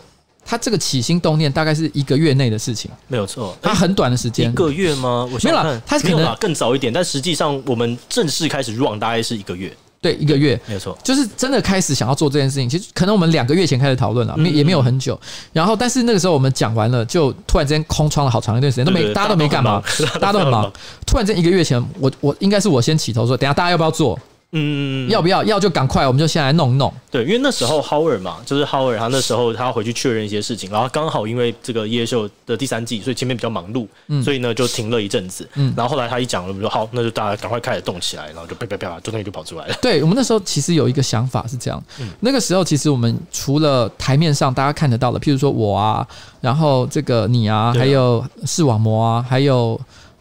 他这个起心动念大概是一个月内的事情，没有错。他很短的时间，一个月吗？我没有啦，他可能更早一点，但实际上我们正式开始 run 大概是一个月。对，一个月，没有错。就是真的开始想要做这件事情，其实可能我们两个月前开始讨论了，没也没有很久。然后，但是那个时候我们讲完了，就突然之间空窗了好长一段时间，都没大家都没干嘛，大家都很忙。突然间一个月前，我我应该是我先起头说，等下大家要不要做？嗯，要不要？要就赶快，我们就先来弄弄。对，因为那时候 Howard 嘛，就是 Howard，他那时候他要回去确认一些事情，然后刚好因为这个夜秀的第三季，所以前面比较忙碌，嗯，所以呢就停了一阵子。嗯，然后后来他一讲了，我们说好，那就大家赶快开始动起来，然后就啪啪啪，就东西就跑出来了。对，我们那时候其实有一个想法是这样，嗯，那个时候其实我们除了台面上大家看得到的，譬如说我啊，然后这个你啊，还有视网膜啊，还有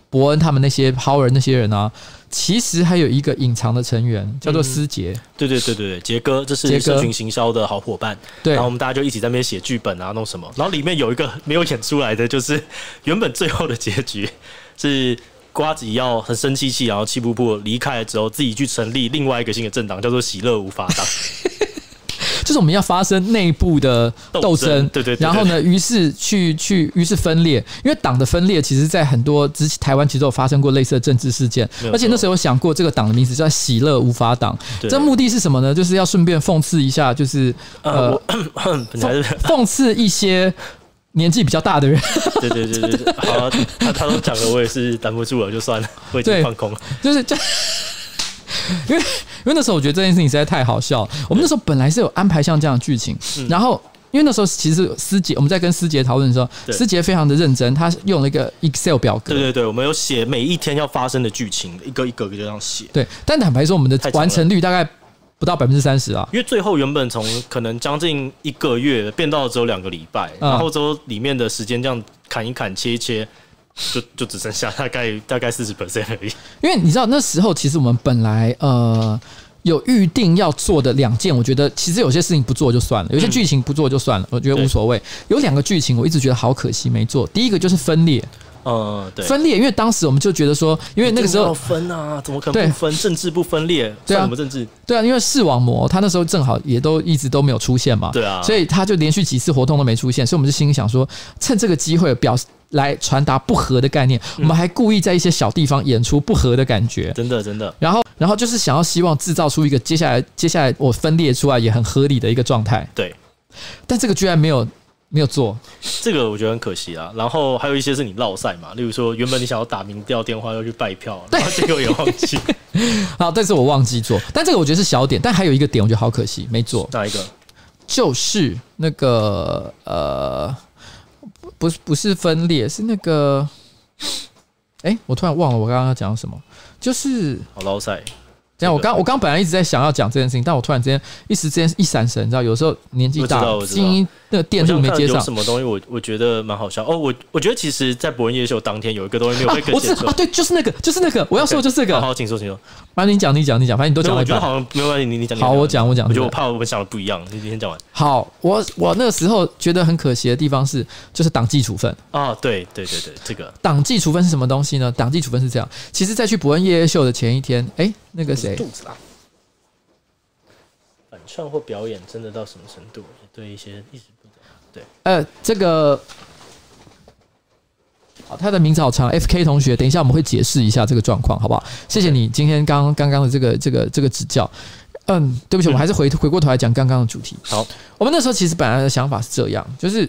伯恩他们那些 Howard 那些人啊。其实还有一个隐藏的成员，叫做思杰、嗯。对对对对对，杰哥，这是社群行销的好伙伴。对，然后我们大家就一起在那边写剧本啊，弄什么。然后里面有一个没有演出来的，就是 原本最后的结局是瓜子要很生气气，然后气不不离开了之后，自己去成立另外一个新的政党，叫做喜乐无法党。就是我们要发生内部的斗争，对对，然后呢，于是去去，于是分裂，因为党的分裂，其实在很多之前台湾其实有发生过类似的政治事件，而且那时候有想过这个党的名字叫喜乐无法党，这目的是什么呢？就是要顺便讽刺一下，就是呃，讽刺一些年纪比较大的人。对对对对，好，他他都讲了，我也是挡不住了，就算了，我已经放空了，就是这。因为因为那时候我觉得这件事情实在太好笑了。我们那时候本来是有安排像这样的剧情，然后因为那时候其实思杰我们在跟思杰讨论的时候，思杰非常的认真，他用了一个 Excel 表格。对对对，我们有写每一天要发生的剧情，一个一个就这样写。对，但坦白说，我们的完成率大概不到百分之三十啊。因为最后原本从可能将近一个月变到只有两个礼拜，嗯、然后之后里面的时间这样砍一砍切一切，就就只剩下大概大概四十 percent 而已。因为你知道那时候其实我们本来呃。有预定要做的两件，我觉得其实有些事情不做就算了，有些剧情不做就算了，嗯、我觉得无所谓。有两个剧情我一直觉得好可惜没做，第一个就是分裂，呃，对，分裂，因为当时我们就觉得说，因为那个时候分啊，怎么可能不分？政治不分裂，对啊，什么政治？对啊，因为视网膜他那时候正好也都一直都没有出现嘛，对啊，所以他就连续几次活动都没出现，所以我们就心里想说，趁这个机会表示。来传达不和的概念，我们还故意在一些小地方演出不和的感觉，真的真的。然后，然后就是想要希望制造出一个接下来接下来我分裂出来也很合理的一个状态。对，但这个居然没有没有做，这个我觉得很可惜啊。然后还有一些是你落赛嘛，例如说原本你想要打民调电话要去拜票，然后结果也忘记。好，但是我忘记做，但这个我觉得是小点，但还有一个点我觉得好可惜没做。哪一个？就是那个呃。不是不是分裂，是那个，哎、欸，我突然忘了我刚刚要讲什么，就是好捞赛。这样，我刚我刚本来一直在想要讲这件事情，但我突然之间一时之间一闪神，你知道，有时候年纪大，精英那个电路没接上。什么东西我我觉得蛮好笑哦，我我觉得其实，在博恩夜秀当天有一个东西没有被更新。啊，对，就是那个，就是那个，我要说的就是这个。好，请说，请说。反正你讲，你讲，你讲，反正你都讲了。我觉得好像没有关系，你你讲。好，我讲，我讲。我觉得我怕我们想的不一样，你今天讲完。好，我我那个时候觉得很可惜的地方是，就是党纪处分啊，对对对对，这个党纪处分是什么东西呢？党纪处分是这样，其实，在去博恩夜夜秀的前一天，哎，那个谁？肚子啊。唱或表演真的到什么程度？对一些意识不懂。对，呃，这个好，他的名字好长，F K 同学，等一下我们会解释一下这个状况，好不好？谢谢你今天刚刚刚的这个这个这个指教。嗯，对不起，我们还是回回过头来讲刚刚的主题。好，我们那时候其实本来的想法是这样，就是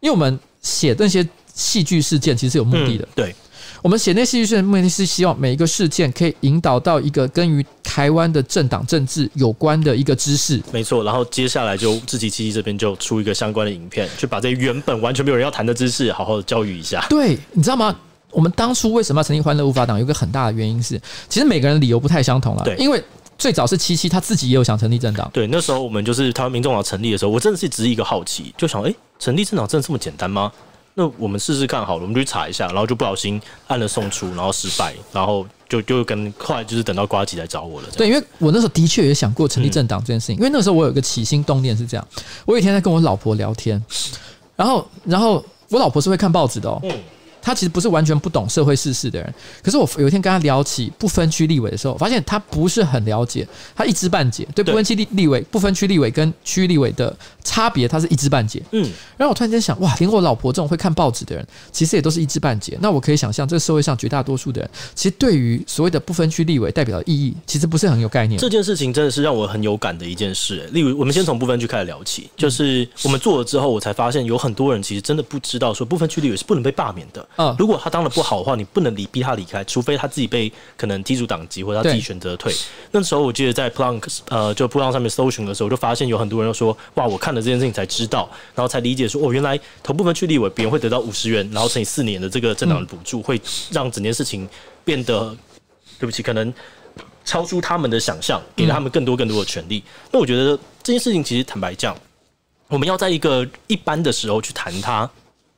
因为我们写那些戏剧事件，其实是有目的的。嗯、对。我们写那戏剧的目的是希望每一个事件可以引导到一个跟于台湾的政党政治有关的一个知识。没错，然后接下来就自己七七这边就出一个相关的影片，去把这原本完全没有人要谈的知识好好的教育一下。对，你知道吗？我们当初为什么要成立欢乐无法党？有一个很大的原因是，其实每个人理由不太相同了。对，因为最早是七七他自己也有想成立政党。对，那时候我们就是台湾民众党成立的时候，我真的是只是一个好奇，就想，哎，成立政党真的这么简单吗？那我们试试看好了，我们就去查一下，然后就不小心按了送出，然后失败，然后就就跟后来就是等到瓜吉来找我了。对，因为我那时候的确也想过成立政党这件事情，嗯、因为那时候我有个起心动念是这样，我有一天在跟我老婆聊天，然后然后我老婆是会看报纸的哦。嗯他其实不是完全不懂社会世事实的人，可是我有一天跟他聊起不分区立委的时候，我发现他不是很了解，他一知半解。对不分区立立委、不分区立委跟区立委的差别，他是一知半解。嗯，然后我突然间想，哇，连我老婆这种会看报纸的人，其实也都是一知半解。那我可以想象，这个社会上绝大多数的人，其实对于所谓的不分区立委代表的意义，其实不是很有概念。这件事情真的是让我很有感的一件事。例如，我们先从不分区开始聊起，就是我们做了之后，我才发现有很多人其实真的不知道，说不分区立委是不能被罢免的。嗯，如果他当的。不好的话，你不能离逼他离开，除非他自己被可能踢出党籍，或者他自己选择退。那时候我记得在 Plunk 呃，就 Plunk 上面搜寻的时候，我就发现有很多人说：“哇，我看了这件事情才知道，然后才理解说，哦，原来头部分去立委，别人会得到五十元，然后乘以四年的这个政党的补助，会让整件事情变得对不起，可能超出他们的想象，给了他们更多更多的权利。那我觉得这件事情其实坦白讲，我们要在一个一般的时候去谈它。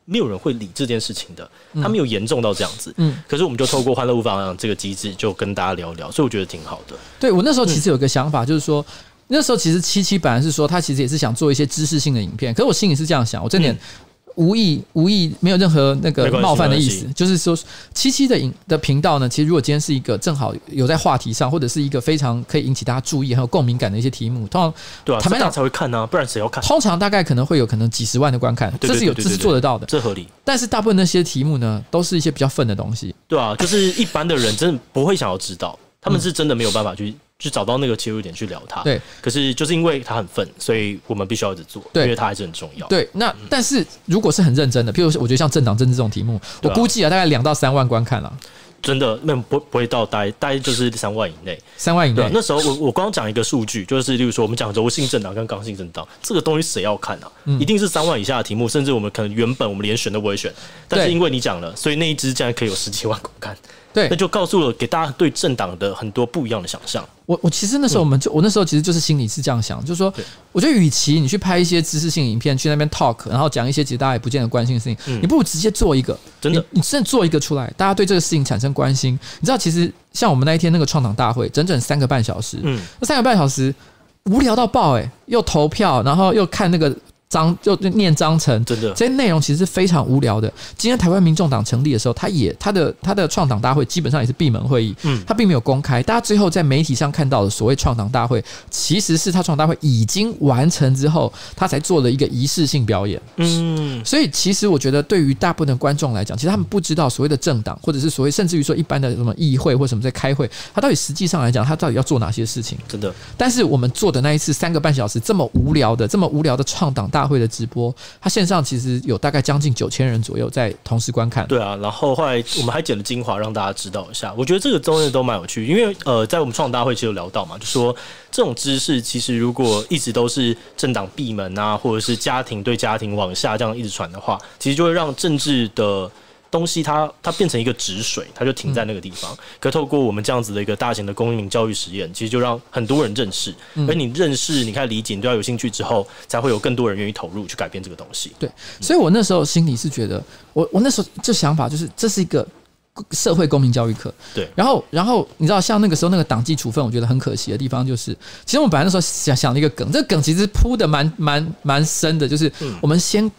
没有人会理这件事情的，他没有严重到这样子。嗯，可是我们就透过欢乐无法党这个机制，就跟大家聊聊，所以我觉得挺好的。对，我那时候其实有个想法，就是说，那时候其实七七本来是说他其实也是想做一些知识性的影片，可是我心里是这样想，我这点。无意无意，没有任何那个冒犯的意思，就是说七七的影的频道呢，其实如果今天是一个正好有在话题上，或者是一个非常可以引起大家注意、还有共鸣感的一些题目，通常对啊，他们俩才会看呢、啊，不然谁要看？通常大概可能会有可能几十万的观看，这是有这是做得到的，这合理。但是大部分那些题目呢，都是一些比较愤的东西，对啊，就是一般的人真的不会想要知道，他们是真的没有办法去。去找到那个切入点去聊它。对，可是就是因为它很愤，所以我们必须要一直做。因为它还是很重要。对，那、嗯、但是如果是很认真的，譬如说我觉得像政党政治这种题目，啊、我估计啊大概两到三万观看了。真的那不不会到大概大概就是三万以内，三万以内。那时候我我光讲一个数据，就是例如说我们讲柔性政党跟刚性政党，这个东西谁要看啊？嗯、一定是三万以下的题目，甚至我们可能原本我们连选都不会选，但是因为你讲了，所以那一支竟然可以有十几万观看。对，那就告诉了给大家对政党的很多不一样的想象。我我其实那时候我们就、嗯、我那时候其实就是心里是这样想，就是说，我觉得与其你去拍一些知识性影片去那边 talk，然后讲一些其实大家也不见得关心的事情，嗯、你不如直接做一个，真的，你，你真的做一个出来，大家对这个事情产生关心。你知道，其实像我们那一天那个创党大会，整整三个半小时，嗯，那三个半小时无聊到爆，哎，又投票，然后又看那个。章就念章程，真的这些内容其实是非常无聊的。今天台湾民众党成立的时候，他也他的他的创党大会基本上也是闭门会议，嗯，他并没有公开。大家最后在媒体上看到的所谓创党大会，其实是他创党大会已经完成之后，他才做了一个仪式性表演。嗯，所以其实我觉得，对于大部分的观众来讲，其实他们不知道所谓的政党，或者是所谓甚至于说一般的什么议会或什么在开会，他到底实际上来讲，他到底要做哪些事情？真的。但是我们做的那一次三个半小时这么无聊的、这么无聊的创党大。大会的直播，它线上其实有大概将近九千人左右在同时观看。对啊，然后后来我们还剪了精华让大家知道一下。我觉得这个东西都蛮有趣，因为呃，在我们创大会其实有聊到嘛，就说这种知识其实如果一直都是政党闭门啊，或者是家庭对家庭往下这样一直传的话，其实就会让政治的。东西它它变成一个止水，它就停在那个地方。嗯、可透过我们这样子的一个大型的公民教育实验，其实就让很多人认识。嗯、而你认识，你开始理解，你对他有兴趣之后，才会有更多人愿意投入去改变这个东西。对，所以我那时候心里是觉得，我我那时候就想法就是，这是一个社会公民教育课。对，然后然后你知道，像那个时候那个党纪处分，我觉得很可惜的地方就是，其实我们本来那时候想想了一个梗，这个梗其实铺的蛮蛮蛮深的，就是我们先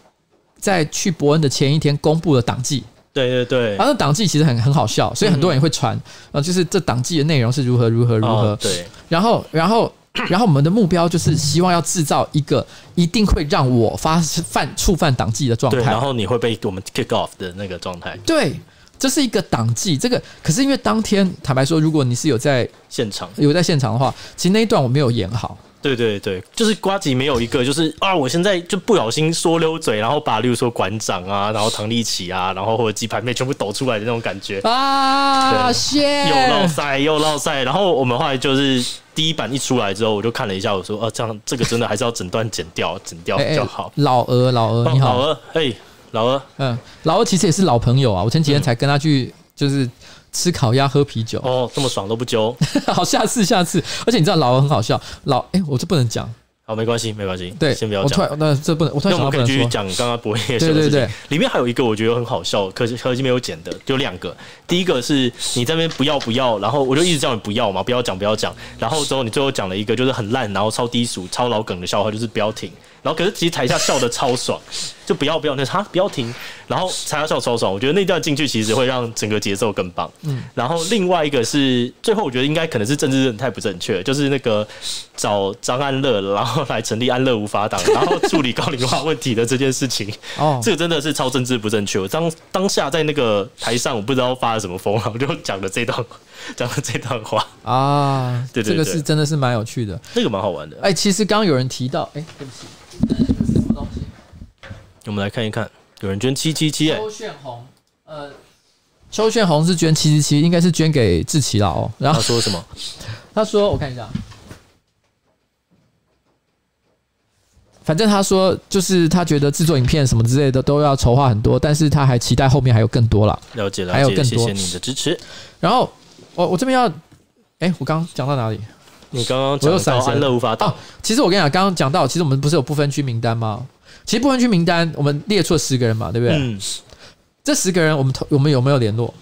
在去伯恩的前一天公布了党纪。对对对，然后党纪其实很很好笑，所以很多人也会传，啊，就是这党纪的内容是如何如何如何。对，然后然后 然后我们的目标就是希望要制造一个一定会让我发犯触犯党纪的状态，然后你会被我们 kick off 的那个状态。对，这是一个党纪，这个可是因为当天坦白说，如果你是有在现场有在现场的话，其实那一段我没有演好。对对对，就是瓜吉没有一个，就是啊，我现在就不小心说溜嘴，然后把，例如说馆长啊，然后唐立奇啊，然后或者鸡排妹全部抖出来的那种感觉啊，谢又落赛又落赛，然后我们后来就是第一版一出来之后，我就看了一下，我说，哦、啊，这样这个真的还是要整段剪掉，剪掉比较好。欸欸、老鹅，老鹅，你好，老鹅，哎，老鹅，嗯，老鹅其实也是老朋友啊，我前几天才跟他去，就是。吃烤鸭喝啤酒。哦，这么爽都不揪，好，下次下次，而且你知道老王很好笑，老哎、欸，我这不能讲，好，没关系没关系，对，先不要讲，我突然那这不能，我突然想到不能说，继续讲刚刚博彦说的事情，对。对对，里面还有一个我觉得很好笑，可是可惜没有剪的，就两个，第一个是你在那边不要不要，然后我就一直叫你不要嘛，不要讲不要讲，然后之后你最后讲了一个就是很烂，然后超低俗超老梗的笑话，就是不要停。然后可是其实台下笑的超爽，就不要不要那哈不要停，然后台下笑超爽，我觉得那段进去其实会让整个节奏更棒。嗯，然后另外一个是最后我觉得应该可能是政治太不正确，就是那个找张安乐然后来成立安乐无法党，然后处理高龄化问题的这件事情。哦，这个真的是超政治不正确。我当当下在那个台上，我不知道发了什么疯，然后就讲了这段 讲了这段话啊。对这个是真的是蛮有趣的，那个蛮好玩的。哎，其实刚刚有人提到，哎，对不起。什么东西？我们来看一看，有人捐七七七。邱炫红，呃，邱炫红是捐七七七，应该是捐给志奇了哦。然后他说什么？他说：“我看一下，反正他说就是他觉得制作影片什么之类的都要筹划很多，但是他还期待后面还有更多了。了解了，还有更多。谢谢你的支持。然后我我这边要，哎、欸，我刚刚讲到哪里？”你刚刚讲到安乐无法党哦，其实我跟你讲，刚刚讲到，其实我们不是有不分区名单吗？其实不分区名单，我们列出了十个人嘛，对不对？嗯。这十个人，我们我们有没有联络？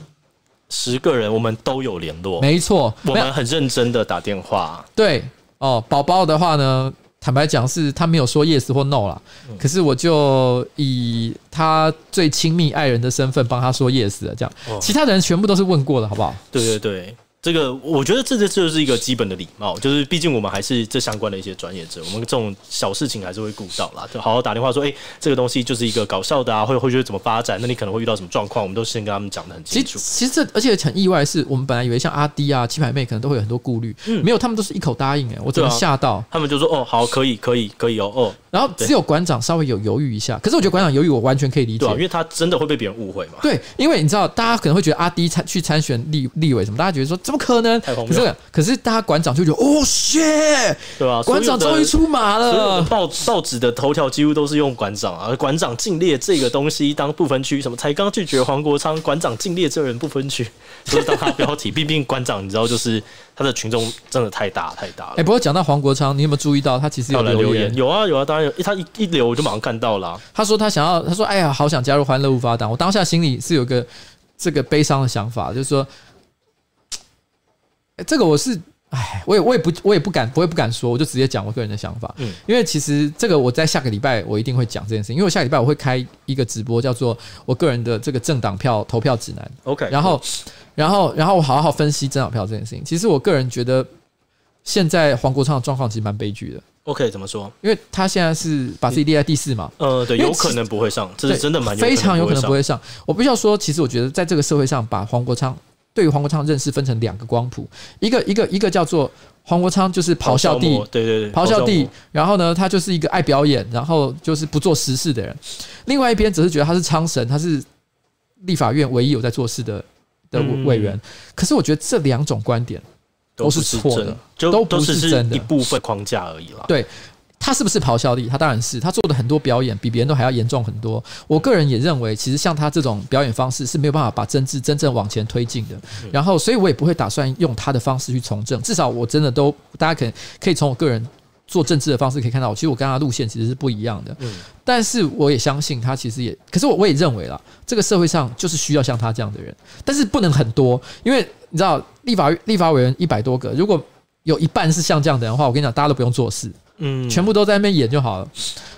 十个人，我们都有联络。没错，我们很认真的打电话。对哦，宝宝的话呢，坦白讲是他没有说 yes 或 no 啦。嗯。可是我就以他最亲密爱人的身份帮他说 yes 了，这样。哦。其他的人全部都是问过的，好不好？对对对。这个我觉得这这就是一个基本的礼貌，就是毕竟我们还是这相关的一些专业者，我们这种小事情还是会顾到啦，就好好打电话说，哎，这个东西就是一个搞笑的啊，会会觉得怎么发展？那你可能会遇到什么状况？我们都先跟他们讲的很清楚。其实，这而且很意外的是，我们本来以为像阿滴啊、鸡排妹可能都会有很多顾虑，嗯，没有，他们都是一口答应哎，我真的吓到？他们就说哦，好，可以，可以，可以哦，哦，然后只有馆长稍微有犹豫一下，可是我觉得馆长犹豫我完全可以理解，对，因为他真的会被别人误会嘛。对，因为你知道，大家可能会觉得阿迪参去参选立立委什么，大家觉得说怎么可能？可是可是大家馆长就觉得哦，shit，对吧？馆长终于出马了。所有的报报纸的头条几乎都是用馆长啊，馆长禁列这个东西当不分区，什么才刚拒绝黄国昌，馆长禁列这人不分区，所以当他标题。毕竟馆长你知道，就是他的群众真的太大太大了。哎，不过讲到黄国昌，你有没有注意到他其实有留言？有啊有啊，当然有，他一一留我就马上看到了啊。他说他想要，他说哎呀，好想加入欢乐无法党。我当下心里是有个这个悲伤的想法，就是说，这个我是。哎，我也我也不我也不敢，我也不敢说，我就直接讲我个人的想法。嗯，因为其实这个我在下个礼拜我一定会讲这件事情，因为我下个礼拜我会开一个直播，叫做我个人的这个政党票投票指南。OK，然后然后然后我好好分析政党票这件事情。其实我个人觉得，现在黄国昌的状况其实蛮悲剧的。OK，怎么说？因为他现在是把自己列在第四嘛。呃，对，有可能不会上，这是真的蛮非常有可能不会上。我必须要说，其实我觉得在这个社会上，把黄国昌。对于黄国昌认识分成两个光谱，一个一个一个叫做黄国昌就是咆哮帝，对对对，咆哮帝。然后呢，他就是一个爱表演，然后就是不做实事的人。另外一边则是觉得他是昌神，他是立法院唯一有在做事的的委员。嗯、可是我觉得这两种观点都是错的，都不是真的，一部分框架而已啦。对。他是不是咆哮力？他当然是。他做的很多表演比别人都还要严重很多。我个人也认为，其实像他这种表演方式是没有办法把政治真正往前推进的。然后，所以我也不会打算用他的方式去从政。至少我真的都，大家可以可以从我个人做政治的方式可以看到，其实我跟他路线其实是不一样的。但是我也相信他其实也，可是我我也认为啦，这个社会上就是需要像他这样的人，但是不能很多，因为你知道，立法立法委员一百多个，如果有一半是像这样的人的话，我跟你讲，大家都不用做事。嗯，全部都在那边演就好了。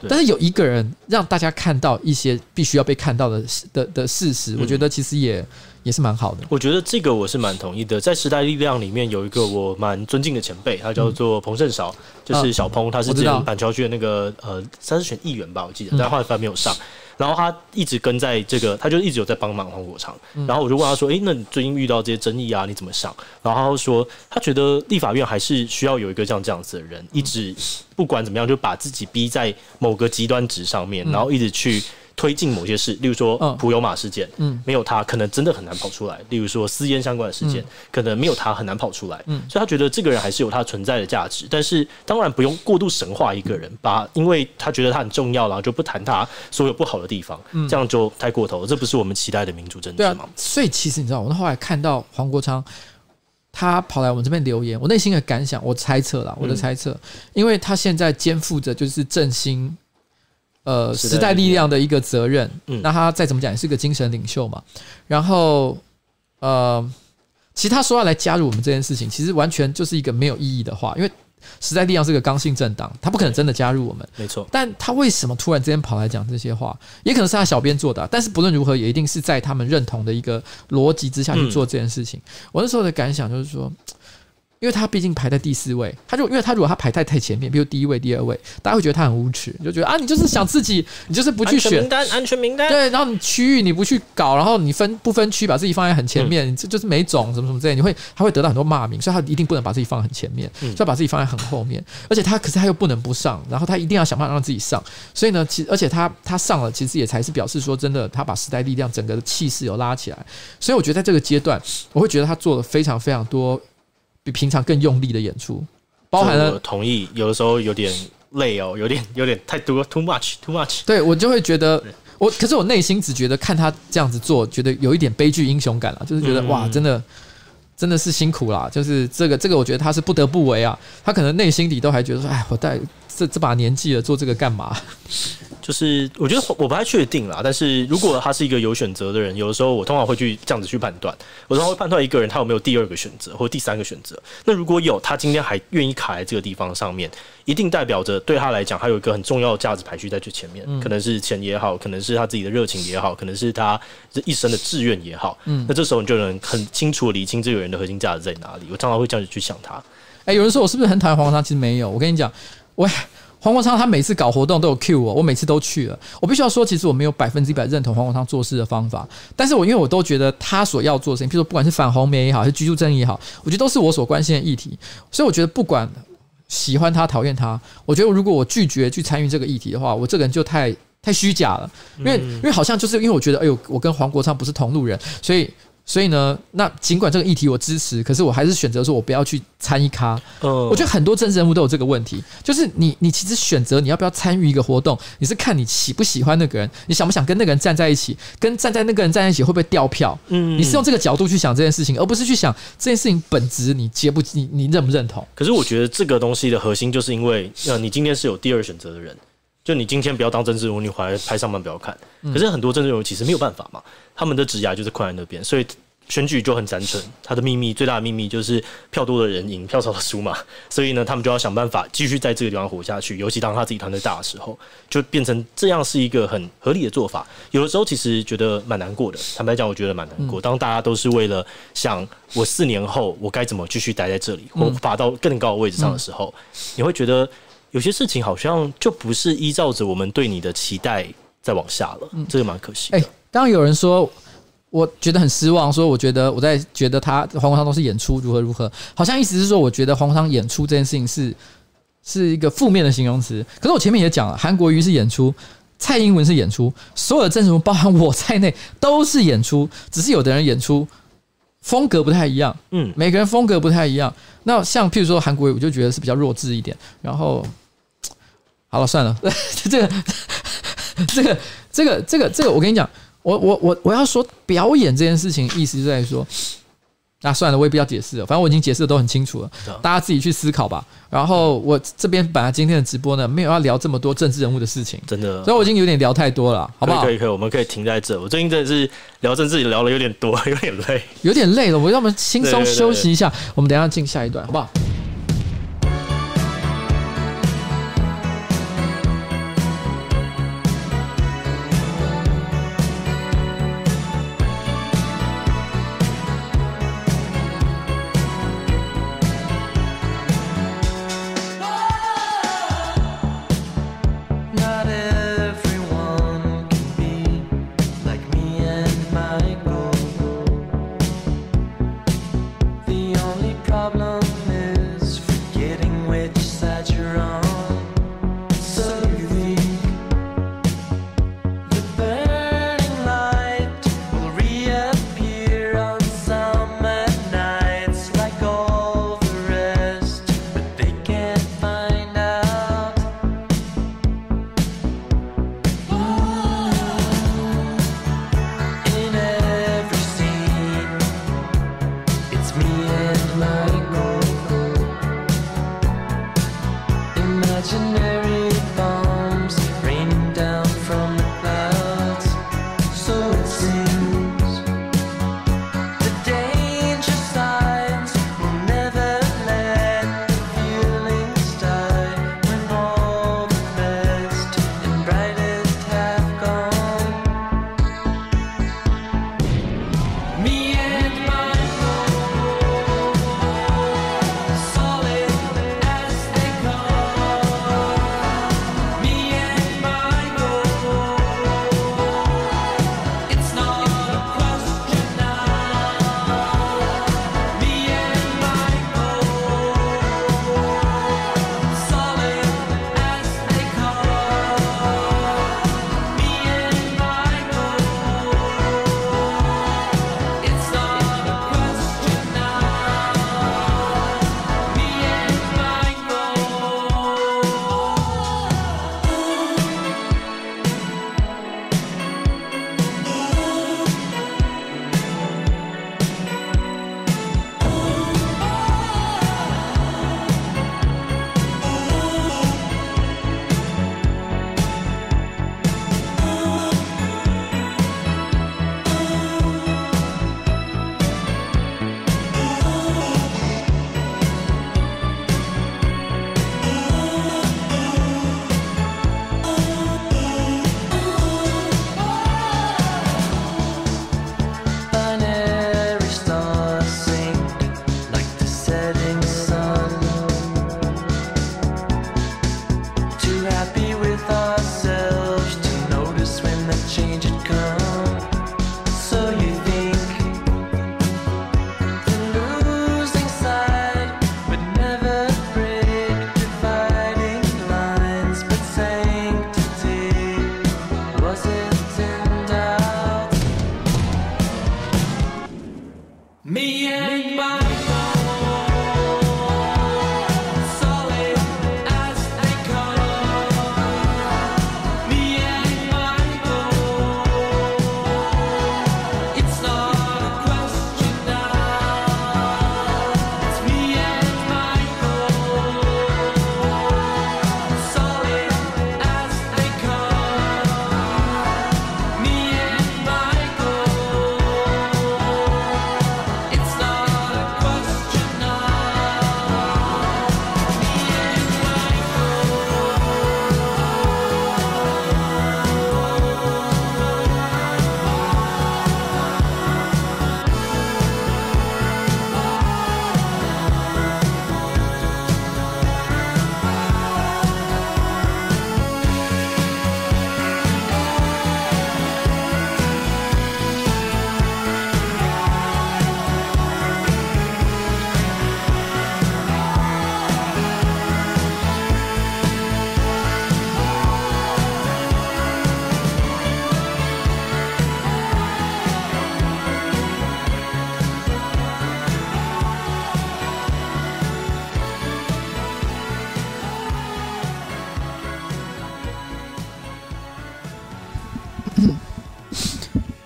但是有一个人让大家看到一些必须要被看到的的的事实，我觉得其实也也是蛮好的。我觉得这个我是蛮同意的。在时代力量里面有一个我蛮尊敬的前辈，他叫做彭盛韶，就是小彭，他是之前板桥区的那个呃，他是选议员吧，我记得，但后来反正没有上。然后他一直跟在这个，他就一直有在帮忙黄国昌。然后我就问他说：“诶，那你最近遇到这些争议啊，你怎么想？”然后他说：“他觉得立法院还是需要有一个像这样子的人，一直不管怎么样，就把自己逼在某个极端值上面，然后一直去。”推进某些事，例如说普悠马事件，嗯，没有他可能真的很难跑出来。例如说私烟相关的事件，可能没有他很难跑出来。嗯，所以他觉得这个人还是有他存在的价值，但是当然不用过度神化一个人，把因为他觉得他很重要，然后就不谈他所有不好的地方，嗯这样就太过头了。这不是我们期待的民主政治吗？所以其实你知道，我后来看到黄国昌他跑来我们这边留言，我内心的感想，我猜测了，我的猜测，因为他现在肩负着就是振兴。呃，时代力量的一个责任，嗯，那他再怎么讲也是个精神领袖嘛。然后，呃，其实他说要来加入我们这件事情，其实完全就是一个没有意义的话，因为时代力量是个刚性政党，他不可能真的加入我们，没错。但他为什么突然之间跑来讲这些话？也可能是他小编做的，但是不论如何，也一定是在他们认同的一个逻辑之下去做这件事情。我那时候的感想就是说。因为他毕竟排在第四位，他就因为他如果他排在太前面，比如第一位、第二位，大家会觉得他很无耻，你就觉得啊，你就是想自己，你就是不去选。名单，安全名单，对，然后你区域你不去搞，然后你分不分区，把自己放在很前面，这、嗯、就是没种什么什么之类，你会他会得到很多骂名，所以他一定不能把自己放在很前面，所以要把自己放在很后面，而且他可是他又不能不上，然后他一定要想办法让自己上，所以呢，其而且他他上了，其实也才是表示说真的，他把时代力量整个的气势有拉起来，所以我觉得在这个阶段，我会觉得他做了非常非常多。比平常更用力的演出，包含了同意，有的时候有点累哦，有点有点太多，too much，too much。对，我就会觉得我，可是我内心只觉得看他这样子做，觉得有一点悲剧英雄感了，就是觉得哇，真的真的是辛苦啦，就是这个这个，我觉得他是不得不为啊，他可能内心里都还觉得说，哎，我带这这把年纪了，做这个干嘛？就是我觉得我不太确定啦，但是如果他是一个有选择的人，有的时候我通常会去这样子去判断，我通常会判断一个人他有没有第二个选择或第三个选择。那如果有，他今天还愿意卡在这个地方上面，一定代表着对他来讲，还有一个很重要的价值排序在最前面，可能是钱也好，可能是他自己的热情也好，可能是他这一生的志愿也好。嗯，那这时候你就能很清楚的理清这个人的核心价值在哪里。我常常会这样子去想他。哎、欸，有人说我是不是很讨厌黄国昌？其实没有，我跟你讲，我。黄国昌他每次搞活动都有 cue 我，我每次都去了。我必须要说，其实我没有百分之一百认同黄国昌做事的方法，但是我因为我都觉得他所要做的事情，譬如说不管是反红媒也好，还是居住正义也好，我觉得都是我所关心的议题。所以我觉得不管喜欢他讨厌他，我觉得如果我拒绝去参与这个议题的话，我这个人就太太虚假了，因为因为好像就是因为我觉得，哎呦，我跟黄国昌不是同路人，所以。所以呢，那尽管这个议题我支持，可是我还是选择说我不要去参一咖。嗯，我觉得很多政治人物都有这个问题，就是你你其实选择你要不要参与一个活动，你是看你喜不喜欢那个人，你想不想跟那个人站在一起，跟站在那个人站在一起会不会掉票？嗯，你是用这个角度去想这件事情，而不是去想这件事情本质你接不你你认不认同？可是我觉得这个东西的核心就是因为，呃，你今天是有第二选择的人。就你今天不要当政治人物，你回来拍上班不要看。可是很多政治人物其实没有办法嘛，他们的职涯就是困在那边，所以选举就很单纯。他的秘密最大的秘密就是票多的人赢，票少的输嘛。所以呢，他们就要想办法继续在这个地方活下去。尤其当他自己团队大的时候，就变成这样是一个很合理的做法。有的时候其实觉得蛮难过的，坦白讲，我觉得蛮难过。当大家都是为了想我四年后我该怎么继续待在这里，或爬到更高的位置上的时候，你会觉得。有些事情好像就不是依照着我们对你的期待再往下了，嗯，这个蛮可惜。哎，刚刚有人说，我觉得很失望，说我觉得我在觉得他黄国昌都是演出，如何如何，好像意思是说，我觉得黄国昌演出这件事情是是一个负面的形容词。可是我前面也讲了，韩国瑜是演出，蔡英文是演出，所有的政治包含我在内都是演出，只是有的人演出风格不太一样，嗯，每个人风格不太一样。那像譬如说韩国瑜，我就觉得是比较弱智一点，然后。好了，算了，这个，这个，这个，这个，这个，我跟你讲，我我我我要说表演这件事情，意思是在说，那算了，我也不要解释了，反正我已经解释的都很清楚了，大家自己去思考吧。然后我这边本来今天的直播呢，没有要聊这么多政治人物的事情，真的，所以我已经有点聊太多了，好不好？可以可以，我们可以停在这。我最近真的是聊政治聊了有点多，有点累，有点累了。我让我们轻松休息一下，我们等一下进下一段，好不好？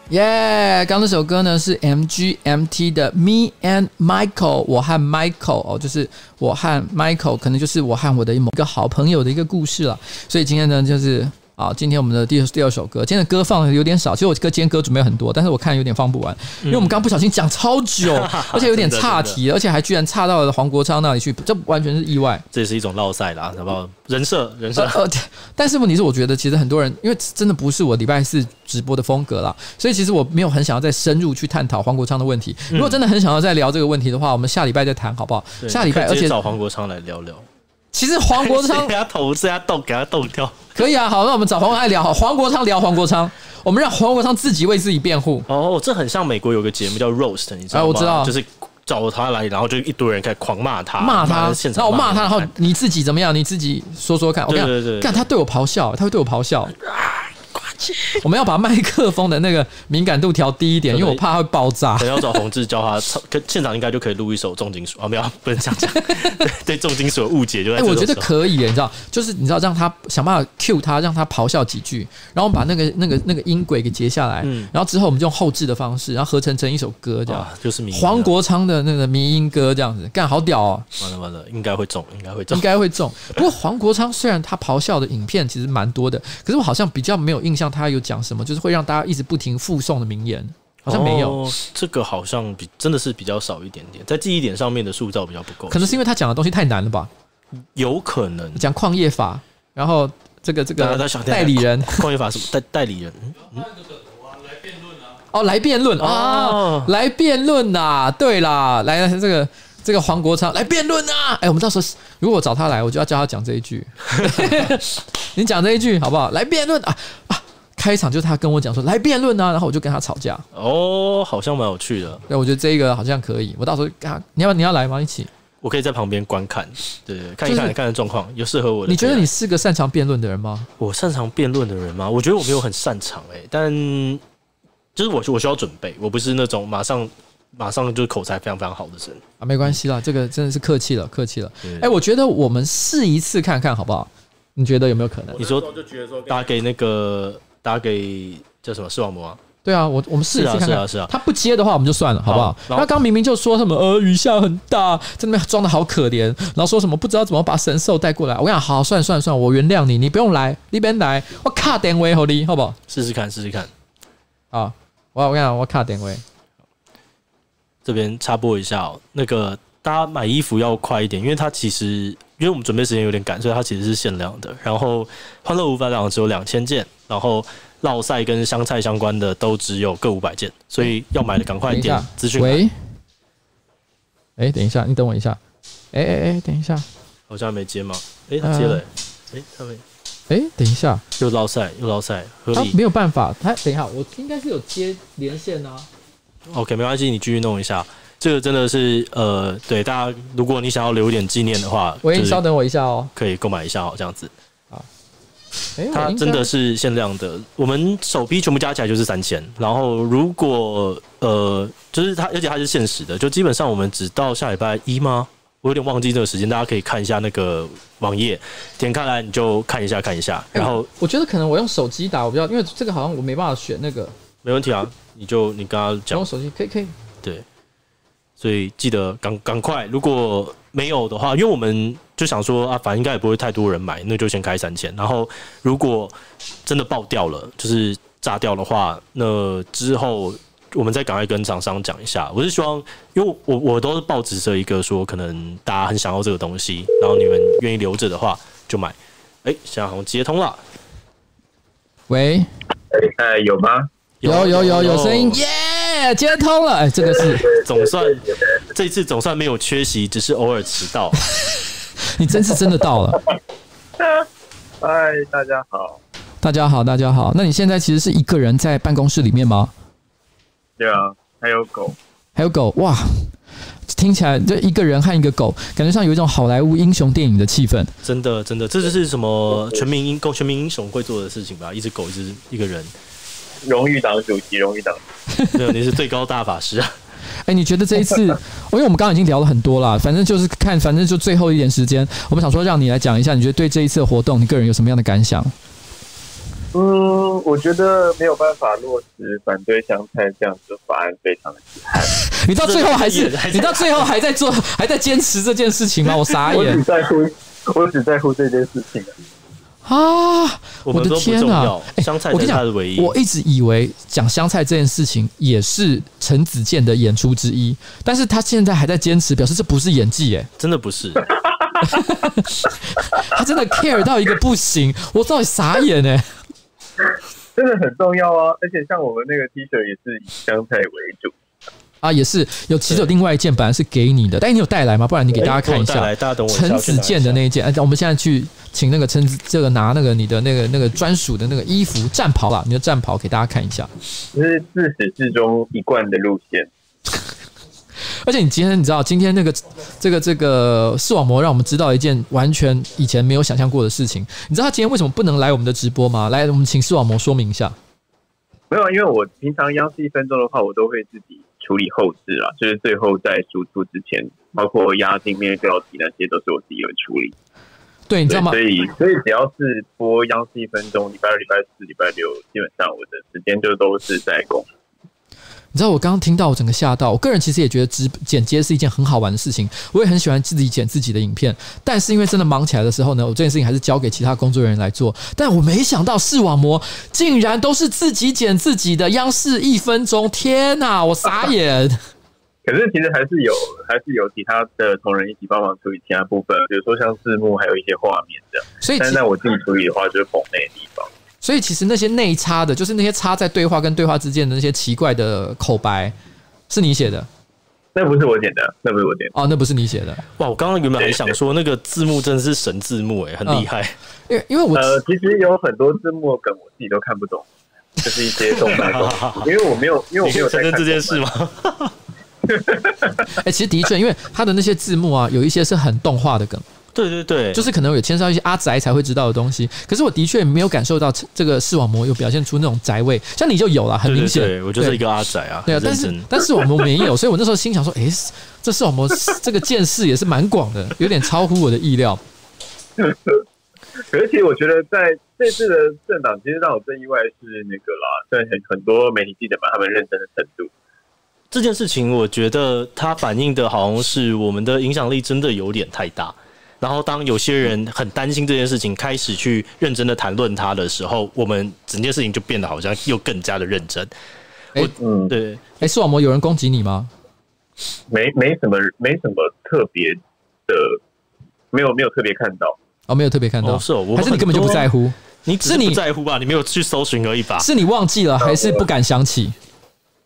耶！刚那首歌呢是 MGMT 的 Me and Michael，我和 Michael 哦，就是我和 Michael，可能就是我和我的某一个好朋友的一个故事了。所以今天呢，就是。好，今天我们的第第二首歌，今天的歌放的有点少。其实我歌今天歌准备很多，但是我看有点放不完，因为我们刚不小心讲超久，而且有点岔题，而且还居然岔到了黄国昌那里去，这完全是意外。这也是一种绕赛啦，好不好？人设人设。呃，但是问题是，我觉得其实很多人，因为真的不是我礼拜四直播的风格啦，所以其实我没有很想要再深入去探讨黄国昌的问题。如果真的很想要再聊这个问题的话，我们下礼拜再谈好不好？下礼拜而且找黄国昌来聊聊。其实黄国昌 给他头，给他动，给他动掉，可以啊。好，那我们找黄国昌聊。好，黄国昌聊黄国昌，我们让黄国昌自己为自己辩护。哦，这很像美国有个节目叫 Roast，你知道吗？哎，我知道，就是找他来，然后就一堆人开始狂骂他，骂他，然后我骂他，然后你自己怎么样？你自己说说看。我跟你讲，看他对我咆哮，他会对我咆哮。我们要把麦克风的那个敏感度调低一点，因为我怕它会爆炸。等要找宏志教他唱，跟现场应该就可以录一首重金属啊！没有，不能这样讲。对，对重金属的误解就在这。哎，我觉得可以，你知道，就是你知道，让他想办法 cue 他，让他咆哮几句，然后我们把那个那个那个音轨给截下来，然后之后我们就用后置的方式，然后合成成一首歌，这样就是黄国昌的那个迷音歌，这样子干好屌哦！完了完了，应该会中，应该会中，应该会中。不过黄国昌虽然他咆哮的影片其实蛮多的，可是我好像比较没有印象他有讲什么。就是会让大家一直不停附送的名言，好像没有。哦，这个好像比真的是比较少一点点，在记忆点上面的塑造比较不够。可能是因为他讲的东西太难了吧？有可能讲矿业法，然后这个这个代理人 矿业法是代代理人。嗯，哦，来辩论啊，来辩论啊，对啦，来这个这个黄国昌来辩论啊！哎，我们到时候如果我找他来，我就要叫他讲这一句。你讲这一句好不好？来辩论啊啊！开场就是他跟我讲说来辩论啊，然后我就跟他吵架。哦，好像蛮有趣的。对，我觉得这个好像可以。我到时候跟他，你要你要来吗？一起？我可以在旁边观看，对，看一看，看看状况，有适合我的。你觉得你是个擅长辩论的人吗？我擅长辩论的人吗？我觉得我没有很擅长哎、欸，但就是我我需要准备，我不是那种马上马上就是口才非常非常好的人啊。没关系啦，这个真的是客气了，客气了。哎、欸，我觉得我们试一次看看好不好？你觉得有没有可能？你说打给那个。打给叫什么视网膜啊？对啊，我我们试一试看看。是啊，是啊。他不接的话，我们就算了，好不好？他刚明明就说什么呃雨下很大，在那边装的好可怜，然后说什么不知道怎么把神兽带过来。我跟你讲，好，算了算了算了，我原谅你，你不用来，那边来，我卡点位好你，好不好？试试看，试试看。好，我我跟你讲，我卡点位。这边插播一下哦，那个大家买衣服要快一点，因为它其实。因为我们准备时间有点赶，所以它其实是限量的。然后欢乐五百档只有两千件，然后烙赛跟香菜相关的都只有各五百件，所以要买的赶快点资讯。喂，哎，等一下，你等我一下。哎哎哎，等一下，好像没接吗？哎，他接了。哎，他没。哎，等一下，又捞赛又捞赛，合理。没有办法，他等一下，我应该是有接连线啊。OK，没关系，你继续弄一下。这个真的是呃，对大家，如果你想要留一点纪念的话，喂，稍等我一下哦，可以购买一下哦，这样子。啊，它真的是限量的，我们首批全部加起来就是三千。然后如果呃，就是它，而且它是限时的，就基本上我们只到下礼拜一吗？我有点忘记这个时间，大家可以看一下那个网页，点开来你就看一下看一下。然后我觉得可能我用手机打，我比较，因为这个好像我没办法选那个。没问题啊，你就你刚刚讲用手机可以可以。对。所以记得赶赶快，如果没有的话，因为我们就想说啊，反正应该也不会太多人买，那就先开三千。然后如果真的爆掉了，就是炸掉的话，那之后我们再赶快跟厂商讲一下。我是希望，因为我我都是抱持着一个说，可能大家很想要这个东西，然后你们愿意留着的话就买。哎、欸，现在好像接通了。喂，哎，有吗？有有有有声音耶！Yeah! 接通了，哎，这个是总算这次总算没有缺席，只是偶尔迟到。你真是真的到了。嗨，大家好，大家好，大家好。那你现在其实是一个人在办公室里面吗？对啊，还有狗，还有狗，哇！听起来就一个人和一个狗，感觉上有一种好莱坞英雄电影的气氛。真的，真的，这就是什么全民英全民英雄会做的事情吧？一只狗，一只一个人。荣誉党主席，荣誉党，对，你是最高大法师啊！哎，你觉得这一次，因为我们刚刚已经聊了很多了，反正就是看，反正就最后一点时间，我们想说让你来讲一下，你觉得对这一次的活动，你个人有什么样的感想？嗯，我觉得没有办法落实反对香菜这样子的法案，非常的遗憾。你到最后还是你到最后还在做，还在坚持这件事情吗？我傻眼。我只在乎，我只在乎这件事情啊！我的天啊！香菜，我跟你讲，我一直以为讲香菜这件事情也是陈子健的演出之一，但是他现在还在坚持，表示这不是演技，哎，真的不是。他真的 care 到一个不行，我到底傻眼哎。真的很重要啊！而且像我们那个 T 恤也是以香菜为主啊，也是有其实有另外一件本来是给你的，但你有带来吗？不然你给大家看一下，陈子健的那一件。哎，我们现在去请那个陈子这个拿那个你的那个那个专属的那个衣服战袍啦，你的战袍给大家看一下，这是自始至终一贯的路线。而且你今天你知道今天那个这个这个视网膜让我们知道一件完全以前没有想象过的事情。你知道他今天为什么不能来我们的直播吗？来，我们请视网膜说明一下。没有，因为我平常央视一分钟的话，我都会自己处理后事啊，就是最后在输出之前，包括押金面标题那些，都是我自己会处理。对，你知道吗？所以，所以只要是播央视一分钟，礼拜二、礼拜四、礼拜六，基本上我的时间就都是在工。你知道我刚刚听到，我整个吓到。我个人其实也觉得直剪接是一件很好玩的事情，我也很喜欢自己剪自己的影片。但是因为真的忙起来的时候呢，我这件事情还是交给其他工作人员来做。但我没想到视网膜竟然都是自己剪自己的央视一分钟，天哪，我傻眼。可是其实还是有，还是有其他的同仁一起帮忙处理其他部分，比如说像字幕，还有一些画面这样。所以，但是我自己处理的话，就是棚内的地方。所以其实那些内插的，就是那些插在对话跟对话之间的那些奇怪的口白，是你写的？那不是我点的，那不是我点的。哦，那不是你写的。哇，我刚刚原本还想说那个字幕真的是神字幕，哎，很厉害。因为因为我呃，其实有很多字幕梗我自己都看不懂，就是一些动漫，因为我没有，因为我没有承认这件事吗？哎，其实的确，因为他的那些字幕啊，有一些是很动画的梗。对对对，就是可能有牵涉到一些阿宅才会知道的东西。可是我的确没有感受到这个视网膜有表现出那种宅味，像你就有了，很明显。对，我就是一个阿宅啊。对啊，但是但是我们没有，所以我那时候心想说，哎，这视网膜这个见识也是蛮广的，有点超乎我的意料。而且我觉得在这次的政党，其实让我最意外是那个啦，在很很多媒体记者把他们认真的程度。这件事情，我觉得它反映的好像是我们的影响力真的有点太大。然后，当有些人很担心这件事情，开始去认真的谈论它的时候，我们整件事情就变得好像又更加的认真。哎，嗯，对，哎，视网膜有人攻击你吗？没，没什么，没什么特别的，没有，没有特别看到。哦，没有特别看到，哦是哦，我还是你根本就不在乎？你只是你不在乎吧？你没有去搜寻而已吧？是你忘记了，还是不敢想起？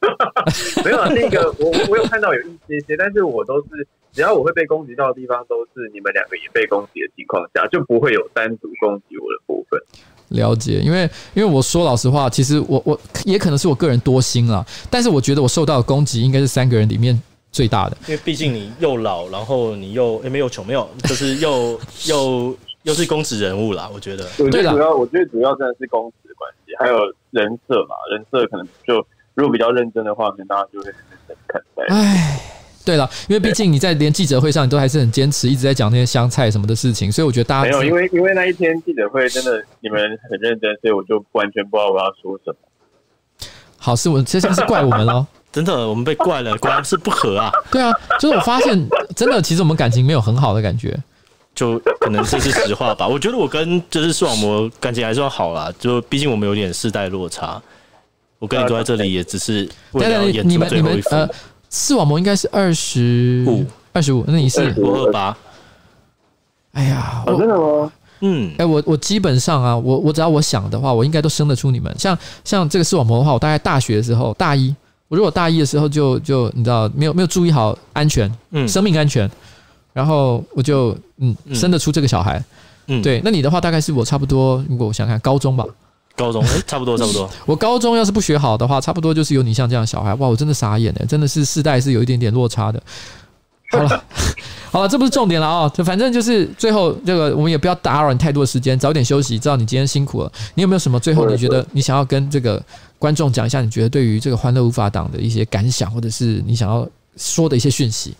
没有啊，那个我我有看到有一些些，但是我都是。只要我会被攻击到的地方，都是你们两个也被攻击的情况下，就不会有单独攻击我的部分。了解，因为因为我说老实话，其实我我也可能是我个人多心了，但是我觉得我受到的攻击应该是三个人里面最大的。因为毕竟你又老，然后你又也没有穷，没有就是又 又又是公职人物啦。我觉得，我觉得主要我觉得主要真的是公职的关系，还有人设嘛，人设可能就如果比较认真的话，可能大家就会认真看待。唉。对了，因为毕竟你在连记者会上，你都还是很坚持，一直在讲那些香菜什么的事情，所以我觉得大家没有，因为因为那一天记者会真的你们很认真，所以我就完全不知道我要说什么。好，是我这下是怪我们喽？真的，我们被怪了，果然是不合啊。对啊，就是我发现真的，其实我们感情没有很好的感觉，就可能这是实话吧。我觉得我跟就是视网膜感情还算好啦，就毕竟我们有点世代落差。我跟你坐在这里也只是为了演出最后一幅。视网膜应该是二十五，二十五。那你是我二八。哎呀，我真的吗？嗯，哎，我我基本上啊，我我只要我想的话，我应该都生得出你们。像像这个视网膜的话，我大概大学的时候，大一，我如果大一的时候就就你知道没有没有注意好安全，嗯，生命安全，然后我就嗯生得出这个小孩，嗯，对。那你的话大概是我差不多，如果我想看高中吧。高中哎，差不多 差不多。我高中要是不学好的话，差不多就是有你像这样的小孩。哇，我真的傻眼哎，真的是世代是有一点点落差的。好了，好了，这不是重点了啊，就反正就是最后这个，我们也不要打扰你太多的时间，早点休息。知道你今天辛苦了，你有没有什么最后你觉得你想要跟这个观众讲一下？你觉得对于这个欢乐无法挡的一些感想，或者是你想要说的一些讯息？